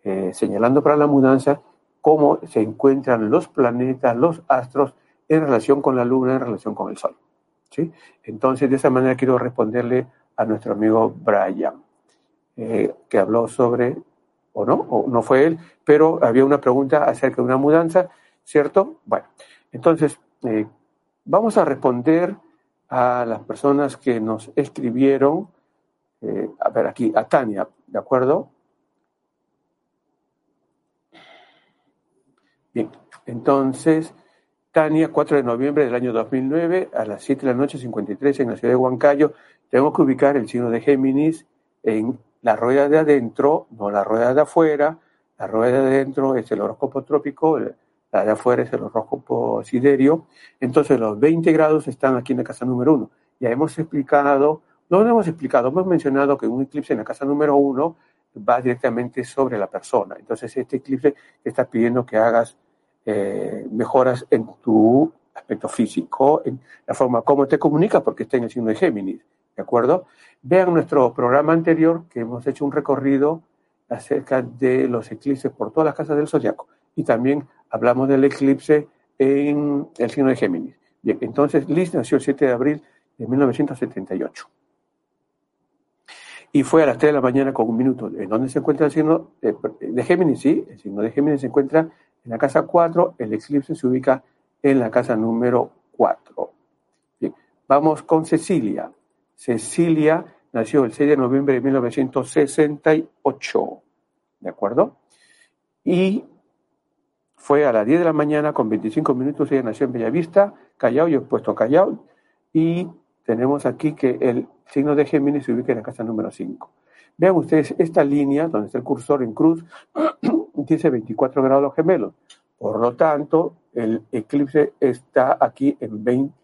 Speaker 1: eh, señalando para la mudanza, cómo se encuentran los planetas, los astros en relación con la luna, en relación con el sol. ¿sí? Entonces, de esa manera quiero responderle a nuestro amigo Brian. Eh, que habló sobre, o no, o no fue él, pero había una pregunta acerca de una mudanza, ¿cierto? Bueno, entonces, eh, vamos a responder a las personas que nos escribieron, eh, a ver aquí, a Tania, ¿de acuerdo? Bien, entonces, Tania, 4 de noviembre del año 2009, a las 7 de la noche, 53, en la ciudad de Huancayo, tengo que ubicar el signo de Géminis en la rueda de adentro, no la rueda de afuera, la rueda de adentro es el horóscopo trópico, la de afuera es el horóscopo siderio. Entonces los 20 grados están aquí en la casa número 1. Ya hemos explicado, no lo hemos explicado, hemos mencionado que un eclipse en la casa número 1 va directamente sobre la persona. Entonces este eclipse te está pidiendo que hagas eh, mejoras en tu aspecto físico, en la forma como te comunicas, porque está en el signo de Géminis. ¿De acuerdo? Vean nuestro programa anterior que hemos hecho un recorrido acerca de los eclipses por todas las casas del zodiaco. Y también hablamos del eclipse en el signo de Géminis. Bien, entonces Liz nació el 7 de abril de 1978. Y fue a las 3 de la mañana con un minuto. ¿En dónde se encuentra el signo de, Géminis? Sí, el signo de Géminis se encuentra en la casa 4, el eclipse se ubica en la casa número 4. Bien, vamos con Cecilia. Cecilia nació el 6 de noviembre de 1968, ¿de acuerdo? Y fue a las 10 de la mañana con 25 minutos, ella nació en Bellavista, Callao, yo he puesto Callao, y tenemos aquí que el signo de Géminis se ubica en la casa número 5. Vean ustedes esta línea, donde está el cursor en cruz, dice 24 grados gemelos. Por lo tanto, el eclipse está aquí en 20,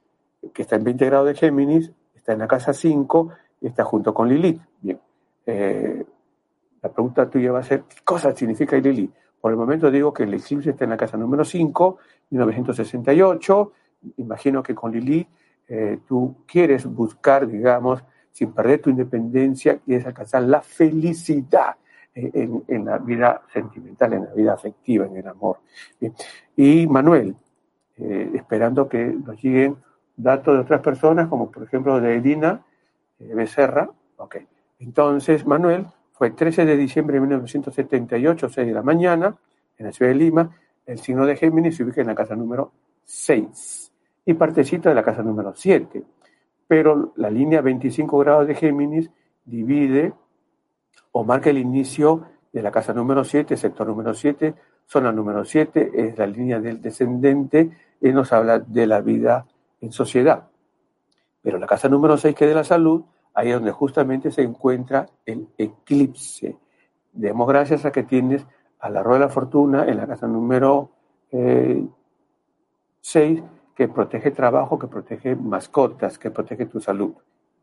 Speaker 1: que está en 20 grados de Géminis, está en la casa 5 y está junto con Lilith. Bien, eh, la pregunta tuya va a ser, ¿qué cosa significa Lilith? Por el momento digo que el eclipse está en la casa número 5, 1968. Imagino que con Lilith eh, tú quieres buscar, digamos, sin perder tu independencia, quieres alcanzar la felicidad en, en, la vida sentimental, en la vida afectiva, en el amor. Y Manuel, eh, esperando que nos lleguen datos de otras personas, como por ejemplo de Edina eh, Becerra. Ok. Entonces, Manuel fue 13 de diciembre de 1978, 6 de la mañana, en la ciudad de Lima. El signo de Géminis se ubica en la casa número 6 y partecita de la casa número 7. Pero la línea 25 grados de Géminis divide o marca el inicio de la casa número 7, sector número 7, zona número 7, es la línea del descendente y nos habla de la vida sociedad. Pero la casa número 6, que es de la salud, ahí es donde justamente se encuentra el eclipse. Demos gracias a que tienes a la rueda de la fortuna en la casa número 6, eh, que protege trabajo, que protege mascotas, que protege tu salud.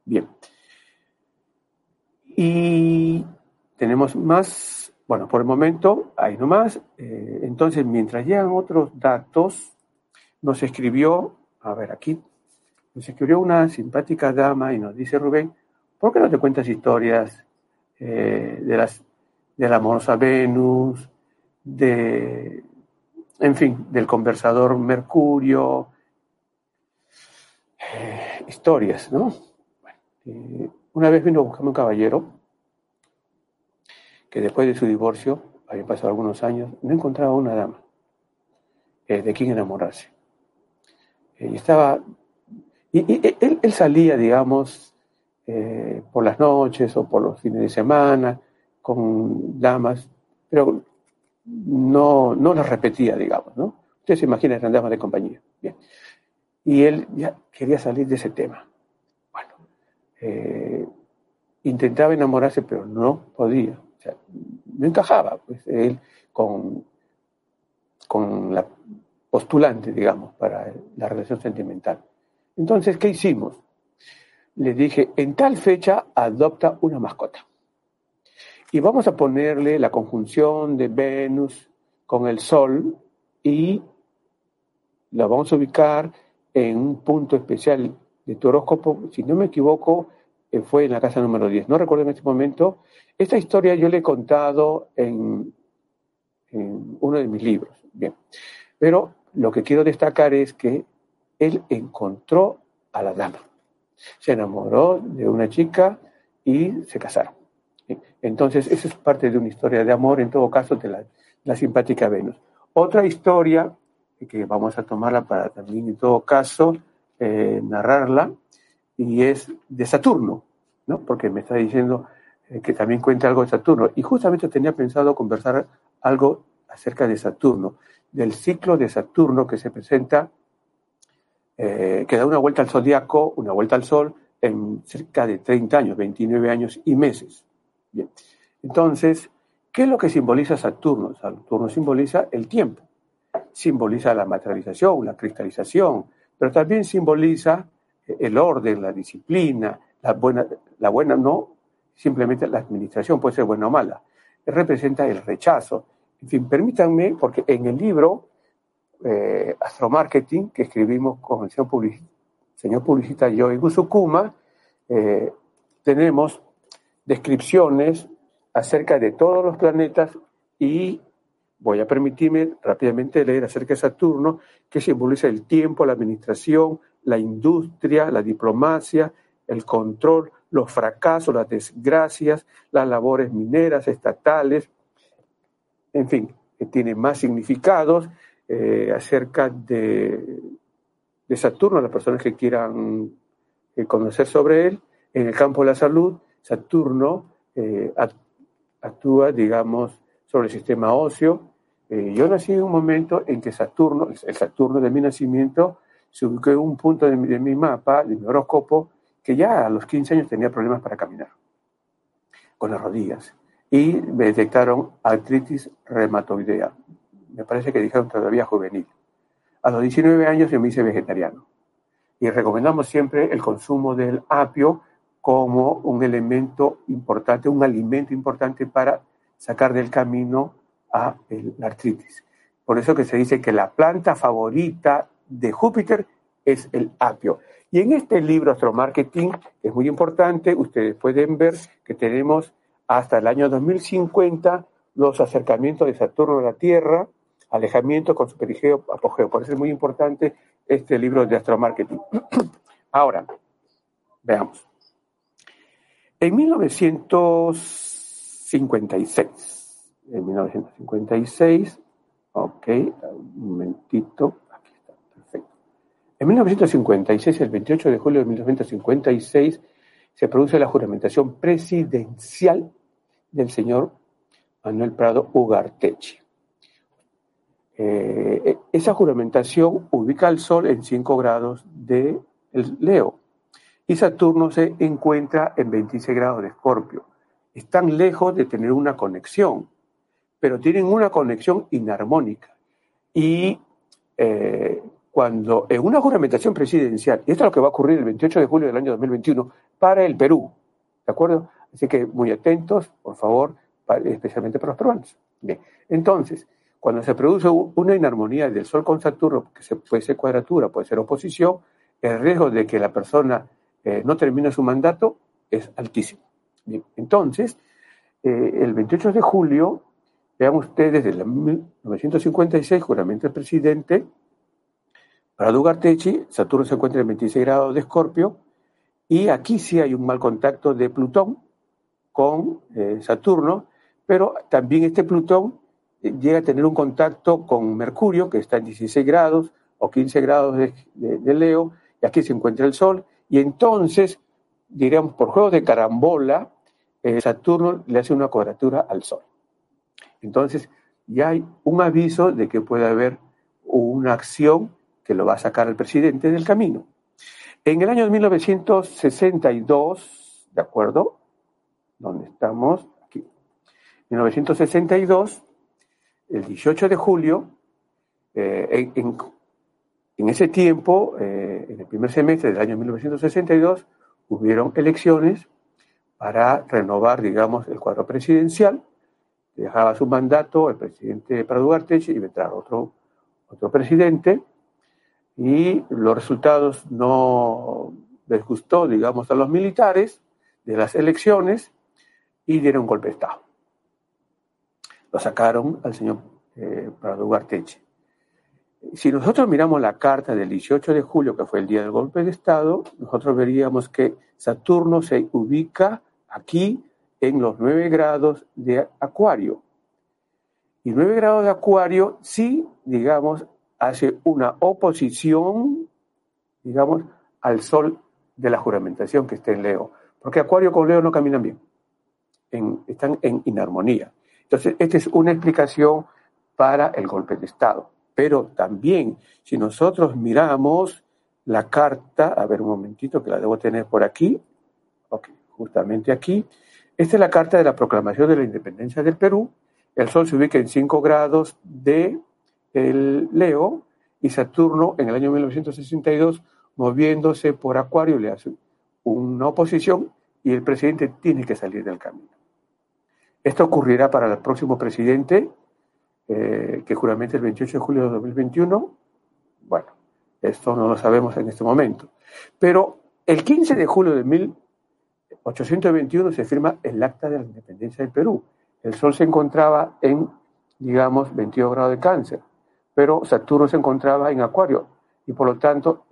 Speaker 1: Bien. Y tenemos más, bueno, por el momento, ahí nomás. Eh, entonces, mientras llegan otros datos, nos escribió, a ver aquí, nos escribió una simpática dama y nos dice, Rubén, ¿por qué no te cuentas historias eh, de, las, de la amorosa Venus, de, en fin, del conversador Mercurio, eh, historias, ¿no? Eh, una vez vino a buscarme un caballero que después de su divorcio, había pasado algunos años, no encontraba una dama de quien enamorarse. Y estaba y, él, salía, digamos, eh, por las noches o por los fines de semana con damas, pero no, no las repetía, digamos, ¿no? Ustedes se imaginan, eran damas de compañía. Bien. Y él ya quería salir de ese tema. Bueno, eh, intentaba enamorarse, pero no podía. O sea, no encajaba, pues, él con, con la postulante, digamos, para la relación sentimental. Entonces, ¿qué hicimos? Le dije, en tal fecha adopta una mascota. Y vamos a ponerle la conjunción de Venus con el Sol y la vamos a ubicar en un punto especial de tu horóscopo. Si no me equivoco, eh, fue en la casa número 10. No recuerdo en este momento. Esta historia yo le he contado en, en uno de mis libros. Bien. Pero lo que quiero destacar es que él encontró a la dama. Se enamoró de una chica y se casaron. Entonces, esa es parte de una historia de amor, en todo caso, de la, simpática Venus. Otra historia, que vamos a tomarla para también, en todo caso, eh, narrarla, y es de Saturno, ¿no? Porque me está diciendo eh, que también cuenta algo de Saturno. Y justamente tenía pensado conversar algo acerca de Saturno, del ciclo de Saturno que se presenta eh, que da una vuelta al zodiaco, una vuelta al sol, en cerca de 30 años, 29 años y meses. Bien. Entonces, ¿qué es lo que simboliza Saturno? Saturno simboliza el tiempo, simboliza la materialización, la cristalización, pero también simboliza eh, el orden, la disciplina, la buena, la buena no simplemente la administración, puede ser buena o mala, representa el rechazo. En fin, permítanme, porque en el libro eh, Astromarketing que escribimos con el señor, señor publicista Joey Gusukuma, eh, tenemos descripciones acerca de todos los planetas y voy a permitirme rápidamente leer acerca de Saturno, que simboliza el tiempo, la administración, la industria, la diplomacia, el control, los fracasos, las desgracias, las labores mineras, estatales, en fin, tiene más significados eh, acerca de, de, Saturno, las personas que quieran eh, conocer sobre él. En el campo de la salud, Saturno eh, actúa, digamos, sobre el sistema óseo. yo nací en un momento en que Saturno, el Saturno de mi nacimiento, se ubicó en un punto de mi, de mi mapa, de mi horóscopo, que ya a los 15 años tenía problemas para caminar con las rodillas y me detectaron artritis reumatoidea me parece que dijeron todavía juvenil. A los 19 años yo me hice vegetariano. Y recomendamos siempre el consumo del apio como un elemento importante, un alimento importante para sacar del camino a la artritis. Por eso que se dice que la planta favorita de Júpiter es el apio. Y en este libro Astromarketing, que es muy importante, ustedes pueden ver que tenemos hasta el año 2050 los acercamientos de Saturno a la Tierra, alejamiento con su perigeo apogeo. Por eso es muy importante este libro de astromarketing. Ahora, veamos. En 1956, en 1956, ok, un momentito, aquí está, perfecto. En 1956, el 28 de julio de 1956, se produce la juramentación presidencial del señor Manuel Prado Ugartechi. Eh, esa juramentación ubica al Sol en 5 grados de Leo y Saturno se encuentra en 26 grados de Escorpio. Están lejos de tener una conexión, pero tienen una conexión inarmónica. Y eh, cuando en una juramentación presidencial, y esto es lo que va a ocurrir el 28 de julio del año 2021 para el Perú, ¿de acuerdo? Así que muy atentos, por favor, especialmente para los peruanos. Bien, entonces, cuando se produce una inarmonía del Sol con Saturno, que puede ser cuadratura, puede ser oposición, el riesgo de que la persona eh, no termine su mandato es altísimo. Bien, entonces, eh, el 28 de julio, vean ustedes, desde 1956, juramento del presidente, para Dugartechi, Saturno se encuentra en 26 grados de Escorpio, y aquí sí hay un mal contacto de Plutón con eh, Saturno, pero también este Plutón llega a tener un contacto con Mercurio, que está en 16 grados o 15 grados de Leo, y aquí se encuentra el Sol, y entonces, diríamos, por juego de carambola, eh, Saturno le hace una cuadratura al Sol. Entonces, ya hay un aviso de que puede haber una acción que lo va a sacar al presidente del camino. En el año 1962, ¿de acuerdo? ¿Dónde estamos? Aquí. 1962, el 18 de julio, eh, en, ese tiempo, eh, en el primer semestre del año 1962, hubieron elecciones para renovar, digamos, el cuadro presidencial. Dejaba su mandato el presidente Prado Duarte y entrar otro, otro presidente. Y los resultados no les gustó, digamos, a los militares de las elecciones y dieron golpe de Estado. Lo sacaron al señor eh, Prado Duarte si nosotros miramos la carta del 18 de julio, que fue el día del golpe de Estado, nosotros veríamos que Saturno se ubica aquí en los 9 grados de Acuario. Y 9 grados de Acuario sí, digamos, hace una oposición, digamos, al Sol de la juramentación que está en Leo. Porque Acuario con Leo no caminan bien, están en inarmonía. Entonces, esta es una explicación para el golpe de Estado. Pero también, si nosotros miramos la carta, a ver un momentito que la debo tener por aquí, ok, justamente aquí, esta es la carta de la proclamación de la independencia del Perú. El Sol se ubica en 5 grados de el Leo y Saturno en el año 1962 moviéndose por Acuario le hace una oposición y el presidente tiene que salir del camino. Esto ocurrirá para el próximo presidente eh, que juramente el 28 de julio de 2021, bueno, esto no lo sabemos en este momento. Pero el 15 de julio de 1821 se firma el Acta de la Independencia del Perú. El Sol se encontraba en, digamos, 22 grados de cáncer, pero Saturno se encontraba en Acuario y por lo tanto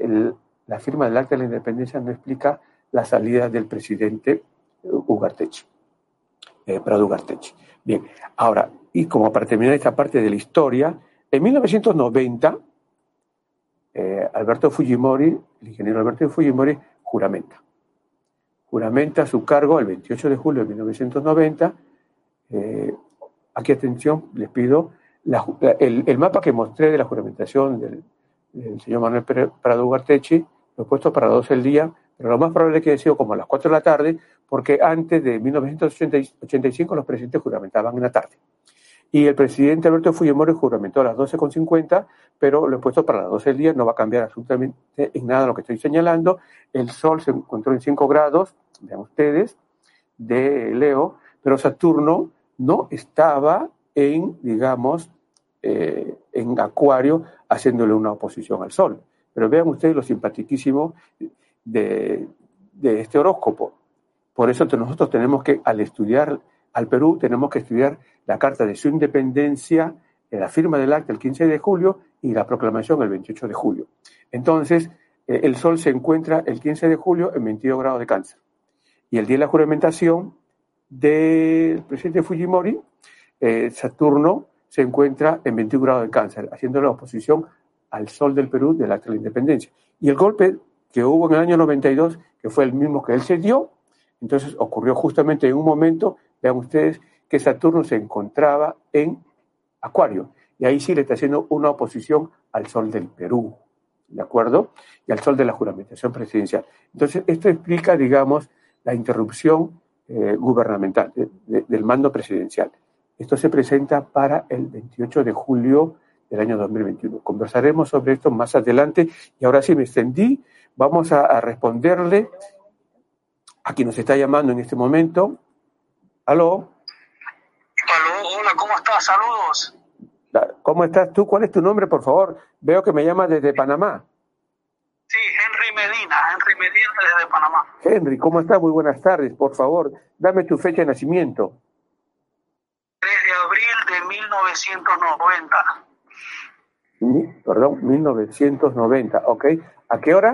Speaker 1: la firma del Acta de la Independencia no explica la salida del presidente Ugartechi, eh, Prado Ugartechi. Bien, ahora, y como para terminar esta parte de la historia, en 1990, eh, Alberto Fujimori, el ingeniero Alberto Fujimori, juramenta. Juramenta su cargo el 28 de julio de 1990. Eh, aquí atención, les pido, el, mapa que mostré de la juramentación del, señor Manuel Prado Ugartechi, lo he puesto para 12 el día, pero lo más probable es que haya sido como a las 4 de la tarde, porque antes de 1985 los presidentes juramentaban en la tarde. Y el presidente Alberto Fujimori juramentó a las 12.50, pero lo he puesto para las 12 del día, no va a cambiar absolutamente en nada lo que estoy señalando. El Sol se encontró en 5 grados, vean ustedes, de Leo, pero Saturno no estaba en, digamos, eh, en Acuario haciéndole una oposición al Sol. Pero vean ustedes lo simpaticísimo de, de este horóscopo. Por eso nosotros tenemos que, al estudiar al Perú, tenemos que estudiar la carta de su independencia, la firma del acta el 15 de julio y la proclamación el 28 de julio. Entonces, eh, el Sol se encuentra el 15 de julio en 22 grados de cáncer. Y el día de la juramentación del presidente Fujimori, eh, Saturno se encuentra en 21 grados de cáncer, haciendo la oposición al Sol del Perú de la independencia. Y el golpe que hubo en el año 92, que fue el mismo que él se dio, entonces ocurrió justamente en un momento, vean ustedes, que Saturno se encontraba en Acuario. Y ahí sí le está haciendo una oposición al Sol del Perú, ¿de acuerdo? Y al Sol de la juramentación presidencial. Entonces, esto explica, digamos, la interrupción eh, gubernamental del mando presidencial. Esto se presenta para el 28 de julio del año 2021. Conversaremos sobre esto más adelante y ahora sí me extendí. Vamos a, a responderle a quien nos está llamando en este momento. ¿Aló?
Speaker 2: hola, ¿cómo estás? Saludos.
Speaker 1: ¿Cómo estás tú? ¿Cuál es tu nombre, por favor? Veo que me llamas desde Panamá.
Speaker 2: Sí, Henry Medina, Henry Medina desde Panamá.
Speaker 1: Henry, ¿cómo estás? Muy buenas tardes. Por favor, dame tu fecha de nacimiento.
Speaker 2: 3 de abril de 1990.
Speaker 1: Perdón, 1990, ¿ok? ¿A qué hora?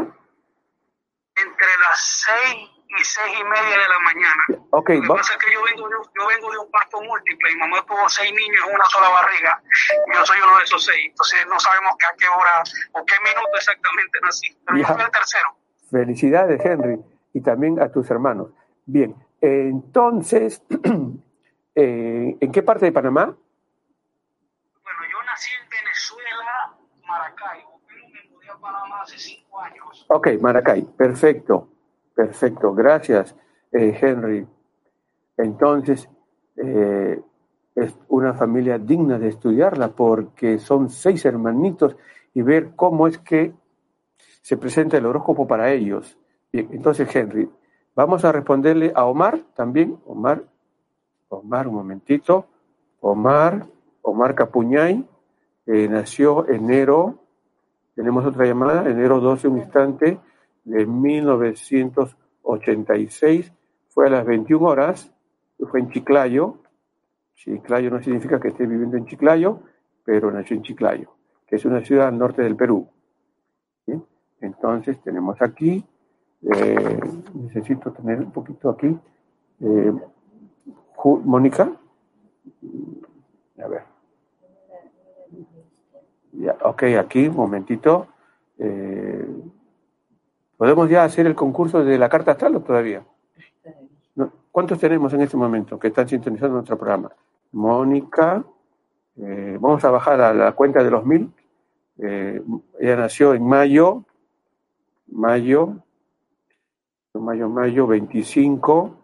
Speaker 2: Entre las 6 y seis y media de la mañana.
Speaker 1: Okay,
Speaker 2: Lo que pasa es que yo vengo, de, yo vengo de un parto múltiple. Mi mamá tuvo seis niños en una sola barriga. Y yo soy uno de esos seis. Entonces no sabemos a qué hora o qué minuto exactamente nací. Pero yo soy el tercero.
Speaker 1: Felicidades, Henry. Y también a tus hermanos. Bien, entonces, eh, ¿en qué parte de Panamá?
Speaker 2: Bueno, yo nací en Venezuela, Maracaibo, pero me mudé a Panamá hace cinco años.
Speaker 1: Ok, Maracay, perfecto. Perfecto, gracias, eh, Henry. Entonces, eh, es una familia digna de estudiarla porque son seis hermanitos y ver cómo es que se presenta el horóscopo para ellos. Bien, entonces, Henry, vamos a responderle a Omar también. Omar, Omar, un momentito. Omar, Omar Capuñay, eh, nació enero, tenemos otra llamada, enero 12, un instante, de 1986, fue a las 21 horas, fue en Chiclayo. Chiclayo no significa que esté viviendo en Chiclayo, pero nació en Chiclayo, que es una ciudad al norte del Perú. Entonces tenemos aquí, eh, necesito tener un poquito aquí, eh, Mónica, a ver. Ya, ok, aquí, un momentito. Eh, ¿Podemos ya hacer el concurso de la carta astral o todavía? ¿Cuántos tenemos en este momento que están sintonizando nuestro programa? Mónica, eh, vamos a bajar a la cuenta de los mil. Eh, ella nació en mayo, mayo, mayo, mayo 25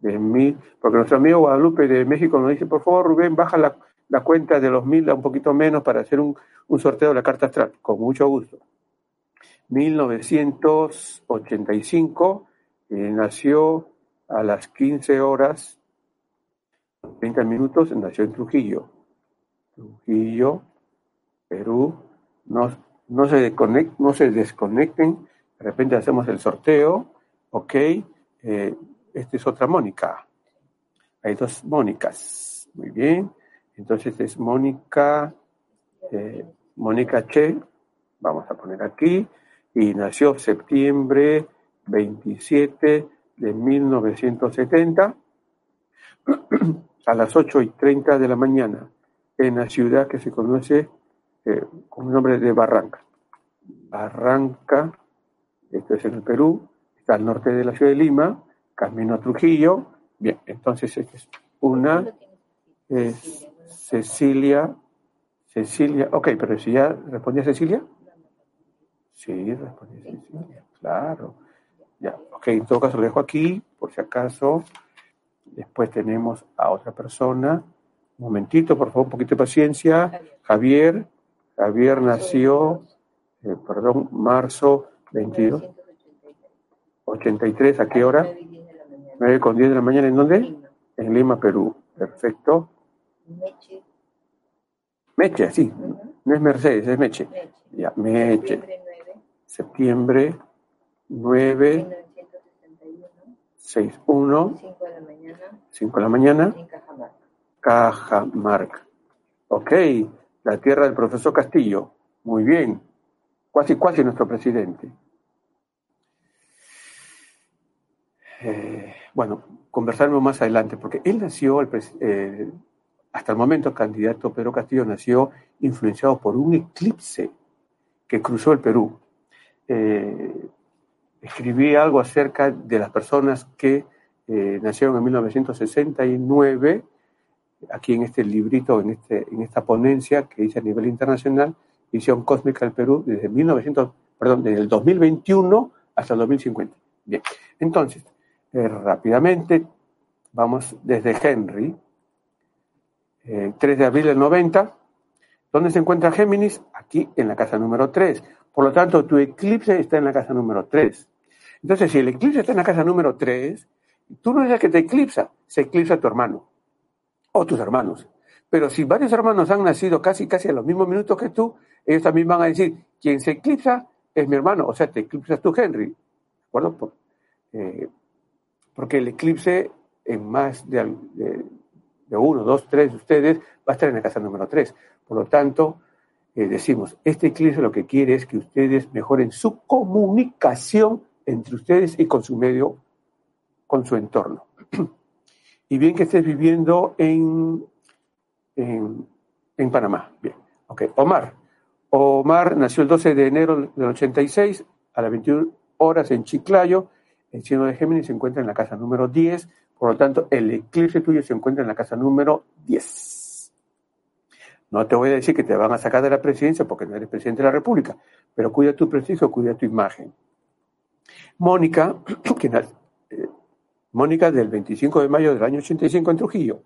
Speaker 1: de mil, porque nuestro amigo Guadalupe de México nos dice, por favor, Rubén, baja la, cuenta de los mil a un poquito menos para hacer un, un sorteo de la carta astral. Con mucho gusto. 1985, eh, nació a las 15 horas 30 minutos, nació en Trujillo. Trujillo, Perú. No, no, se, no se desconecten, de repente hacemos el sorteo, ok. Eh, esta es otra Mónica. Hay dos Mónicas. Muy bien. Entonces es Mónica, eh, Mónica Che. Vamos a poner aquí y nació septiembre 27 de 1970 a las 8 y 30 de la mañana en la ciudad que se conoce eh, con el nombre de Barranca. Barranca, esto es en el Perú, está al norte de la ciudad de Lima, camino a Trujillo. Bien, entonces esta es una, es Cecilia, Cecilia, ok, pero si ya respondía Cecilia. Sí, respondí sí, sí, claro. Ya, ok, en todo caso lo dejo aquí, por si acaso. Después tenemos a otra persona. Un momentito, por favor, un poquito de paciencia. Javier. Javier nació, eh, perdón, marzo 22. 83, ¿a qué hora? 9 con 10 de la mañana, ¿en dónde? En Lima, Perú. Perfecto. Meche. Meche, sí. No es Mercedes, es Meche. Ya, Meche septiembre 9, 6, 1, 5 de la mañana, 5 de la mañana en Cajamarca. Cajamarca. Ok, la tierra del profesor Castillo. Muy bien. Cuasi, cuasi nuestro presidente. Eh, bueno, conversaremos más adelante, porque él nació, eh, hasta el momento, el candidato Pedro Castillo nació influenciado por un eclipse que cruzó el Perú. Eh, escribí algo acerca de las personas que nacieron en 1969, aquí en este librito, en, este, en esta ponencia que hice a nivel internacional, Visión Cósmica del Perú, desde 1900, perdón, desde el 2021 hasta el 2050. Bien, entonces, eh, rápidamente, vamos desde Henry, 3 eh, de abril del 90. ¿Dónde se encuentra Géminis? Aquí en la casa número 3. Por lo tanto, tu eclipse está en la casa número 3. Entonces, si el eclipse está en la casa número 3, tú no eres el que te eclipsa, se eclipsa tu hermano o tus hermanos. Pero si varios hermanos han nacido casi, casi a los mismos minutos que tú, ellos también van a decir, quien se eclipsa es mi hermano, o sea, te eclipsas tú, Henry. ¿De acuerdo? Eh, porque el eclipse en más de, uno, dos, tres de ustedes va a estar en la casa número tres. Por lo tanto, eh, decimos, este eclipse lo que quiere es que ustedes mejoren su comunicación entre ustedes y con su medio, con su entorno. y bien que estés viviendo en, en, en Panamá. Bien, ok. Omar. Omar nació el 12 de enero del 86 a las 21 horas en Chiclayo el signo de Géminis se encuentra en la casa número 10, por lo tanto, el eclipse tuyo se encuentra en la casa número 10. No te voy a decir que te van a sacar de la presidencia porque no eres presidente de la República, pero cuida tu prestigio, cuida tu imagen. Mónica, eh, Mónica del 25 de mayo del año 85 en Trujillo,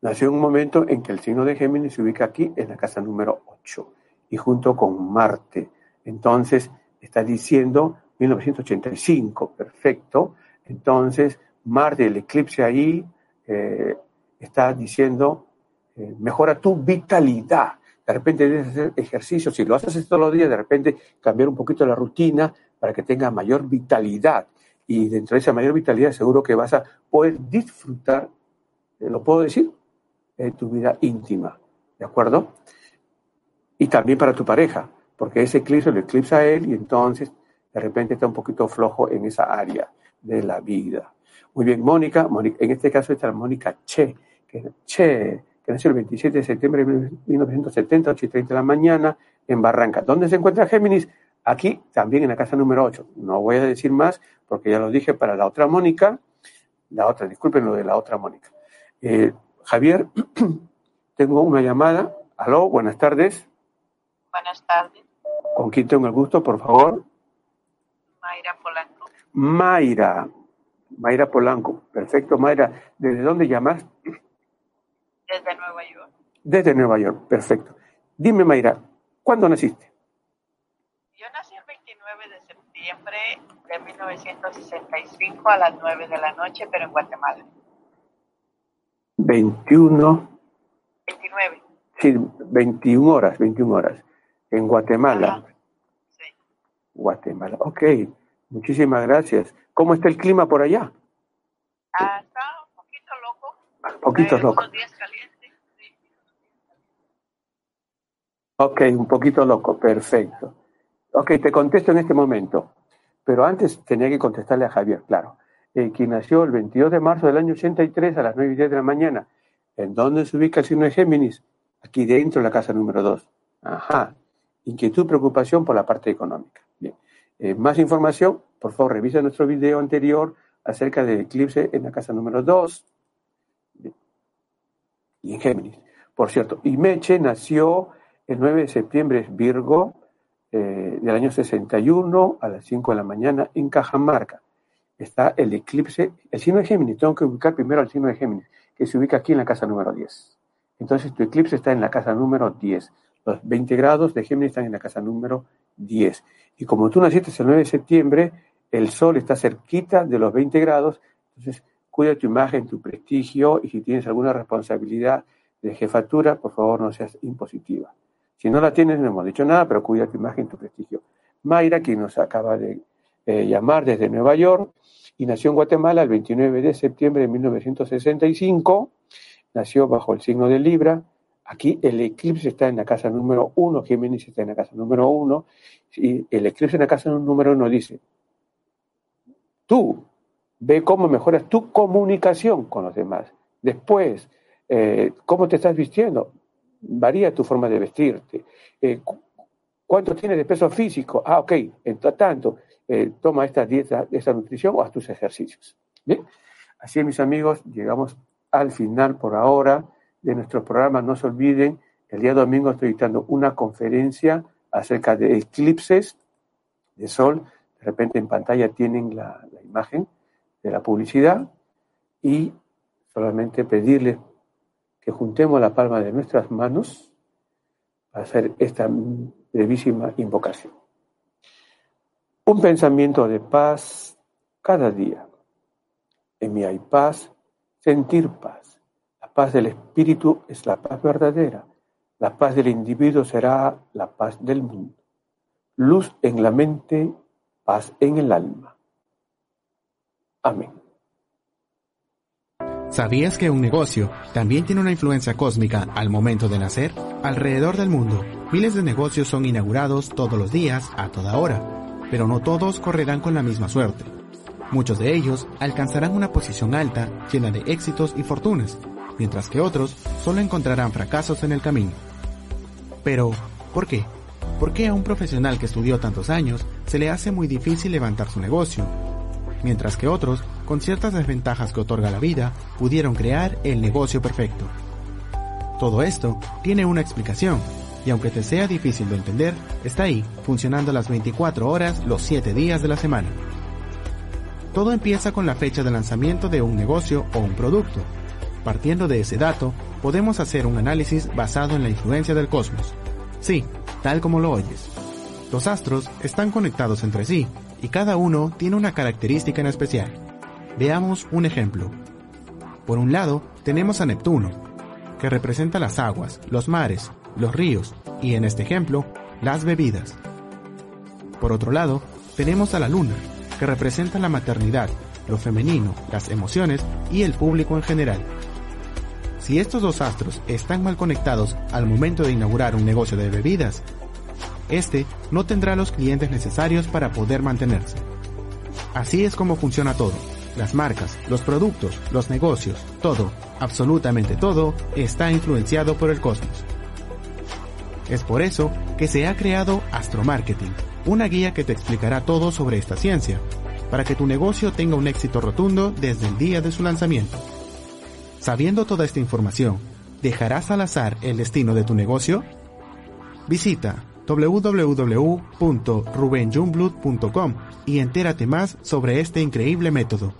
Speaker 1: nació en un momento en que el signo de Géminis se ubica aquí en la casa número 8 y junto con Marte. Entonces, está diciendo 1985, perfecto. Entonces, Marte, el eclipse ahí, eh, está diciendo, eh, mejora tu vitalidad. De repente debes hacer ejercicio, si lo haces todos los días, de repente cambiar un poquito la rutina para que tenga mayor vitalidad. Y dentro de esa mayor vitalidad seguro que vas a poder disfrutar, eh, lo puedo decir, de tu vida íntima. ¿De acuerdo? Y también para tu pareja, porque ese eclipse lo eclipsa a él y entonces de repente está un poquito flojo en esa área de la vida. Muy bien, Mónica, en este caso está Mónica Che, que, che, que nació el 27 de septiembre de 1970, 8 y 30 de la mañana, en Barranca. ¿Dónde se encuentra Géminis? Aquí, también en la casa número 8. No voy a decir más porque ya lo dije para la otra Mónica, la otra, disculpen lo de la otra Mónica. Eh, Javier, tengo una llamada. Aló, buenas tardes.
Speaker 3: Buenas tardes.
Speaker 1: ¿Con quién tengo el gusto, por favor?
Speaker 3: Mayra Polanco.
Speaker 1: Mayra, Mayra Polanco. Perfecto, Mayra. ¿Desde dónde llamas?
Speaker 3: Desde Nueva York.
Speaker 1: Desde Nueva York, perfecto. Dime, Mayra, ¿cuándo naciste?
Speaker 3: Yo nací el 29 de septiembre de 1965 a las 9 de la noche, pero en Guatemala.
Speaker 1: 21.
Speaker 3: 29.
Speaker 1: Sí, 21 horas, 21 horas. En Guatemala. Guatemala. Ok, muchísimas gracias. ¿Cómo está el clima por allá?
Speaker 3: Ah, está un poquito loco.
Speaker 1: Un poquito
Speaker 3: eh,
Speaker 1: loco.
Speaker 3: días calientes. Sí.
Speaker 1: Ok, un poquito loco, perfecto. Ok, te contesto en este momento. Pero antes tenía que contestarle a Javier, claro. Eh, quien nació el 22 de marzo del año 83 a las 9 y 10 de la mañana. ¿En dónde se ubica el signo de Géminis? Aquí dentro de la casa número 2. Ajá. Inquietud, preocupación por la parte económica. Eh, más información, por favor, revisa nuestro video anterior acerca del eclipse en la casa número 2 y en Géminis. Por cierto, Imeche nació el 9 de septiembre, es Virgo, eh, del año 61 a las 5 de la mañana en Cajamarca. Está el eclipse, el signo de Géminis, tengo que ubicar primero al signo de Géminis, que se ubica aquí en la casa número 10. Entonces tu eclipse está en la casa número 10. Los 20 grados de Géminis están en la casa número 10. Y como tú naciste el 9 de septiembre, el sol está cerquita de los 20 grados, entonces cuida tu imagen, tu prestigio y si tienes alguna responsabilidad de jefatura, por favor no seas impositiva. Si no la tienes, no hemos dicho nada, pero cuida tu imagen, tu prestigio. Mayra, quien nos acaba de eh, llamar desde Nueva York y nació en Guatemala el 29 de septiembre de 1965, nació bajo el signo de Libra, Aquí el eclipse está en la casa número uno, Géminis está en la casa número uno, y el eclipse en la casa número uno dice, tú ve cómo mejoras tu comunicación con los demás. Después, eh, cómo te estás vistiendo, varía tu forma de vestirte. Eh, ¿Cuánto tienes de peso físico? Ah, ok, entre tanto, eh, toma esta dieta, esta nutrición o haz tus ejercicios. Bien, así mis amigos, llegamos al final por ahora de nuestro programa. No se olviden, el día domingo estoy dictando una conferencia acerca de eclipses de sol. De repente en pantalla tienen la, imagen de la publicidad y solamente pedirles que juntemos la palma de nuestras manos para hacer esta brevísima invocación. Un pensamiento de paz cada día. En mí hay paz, sentir paz paz del espíritu es la paz verdadera. La paz del individuo será la paz del mundo. Luz en la mente, paz en el alma.
Speaker 4: ¿Sabías que un negocio también tiene una influencia cósmica al momento de nacer? Alrededor del mundo, miles de negocios son inaugurados todos los días, a toda hora, pero no todos correrán con la misma suerte. Muchos de ellos alcanzarán una posición alta, llena de éxitos y fortunas, mientras que otros solo encontrarán fracasos en el camino. Pero, ¿por qué? ¿Por qué a un profesional que estudió tantos años se le hace muy difícil levantar su negocio? Mientras que otros, con ciertas desventajas que otorga la vida, pudieron crear el negocio perfecto. Todo esto tiene una explicación, y aunque te sea difícil de entender, está ahí, funcionando las 24 horas los 7 días de la semana. Todo empieza con la fecha de lanzamiento de un negocio o un producto, Partiendo de ese dato, podemos hacer un análisis basado en la influencia del cosmos. Sí, tal como lo oyes. Los astros están conectados entre sí y cada uno tiene una característica en especial. Veamos un ejemplo. Por un lado, tenemos a Neptuno, que representa las aguas, los mares, los ríos y en este ejemplo, las bebidas. Por otro lado, tenemos a la Luna, que representa la maternidad, lo femenino, las emociones y el público en general. Si estos dos astros están mal conectados al momento de inaugurar un negocio de bebidas, este no tendrá los clientes necesarios para poder mantenerse. Así es como funciona todo. Las marcas, los productos, los negocios, todo, absolutamente todo, está influenciado por el cosmos. Es por eso que se ha creado Astromarketing, una guía que te explicará todo sobre esta ciencia, para que tu negocio tenga un éxito rotundo desde el día de su lanzamiento. Sabiendo toda esta información, ¿dejarás al azar el destino de tu negocio? Visita www.rubenjungblood.com y entérate más sobre este increíble método.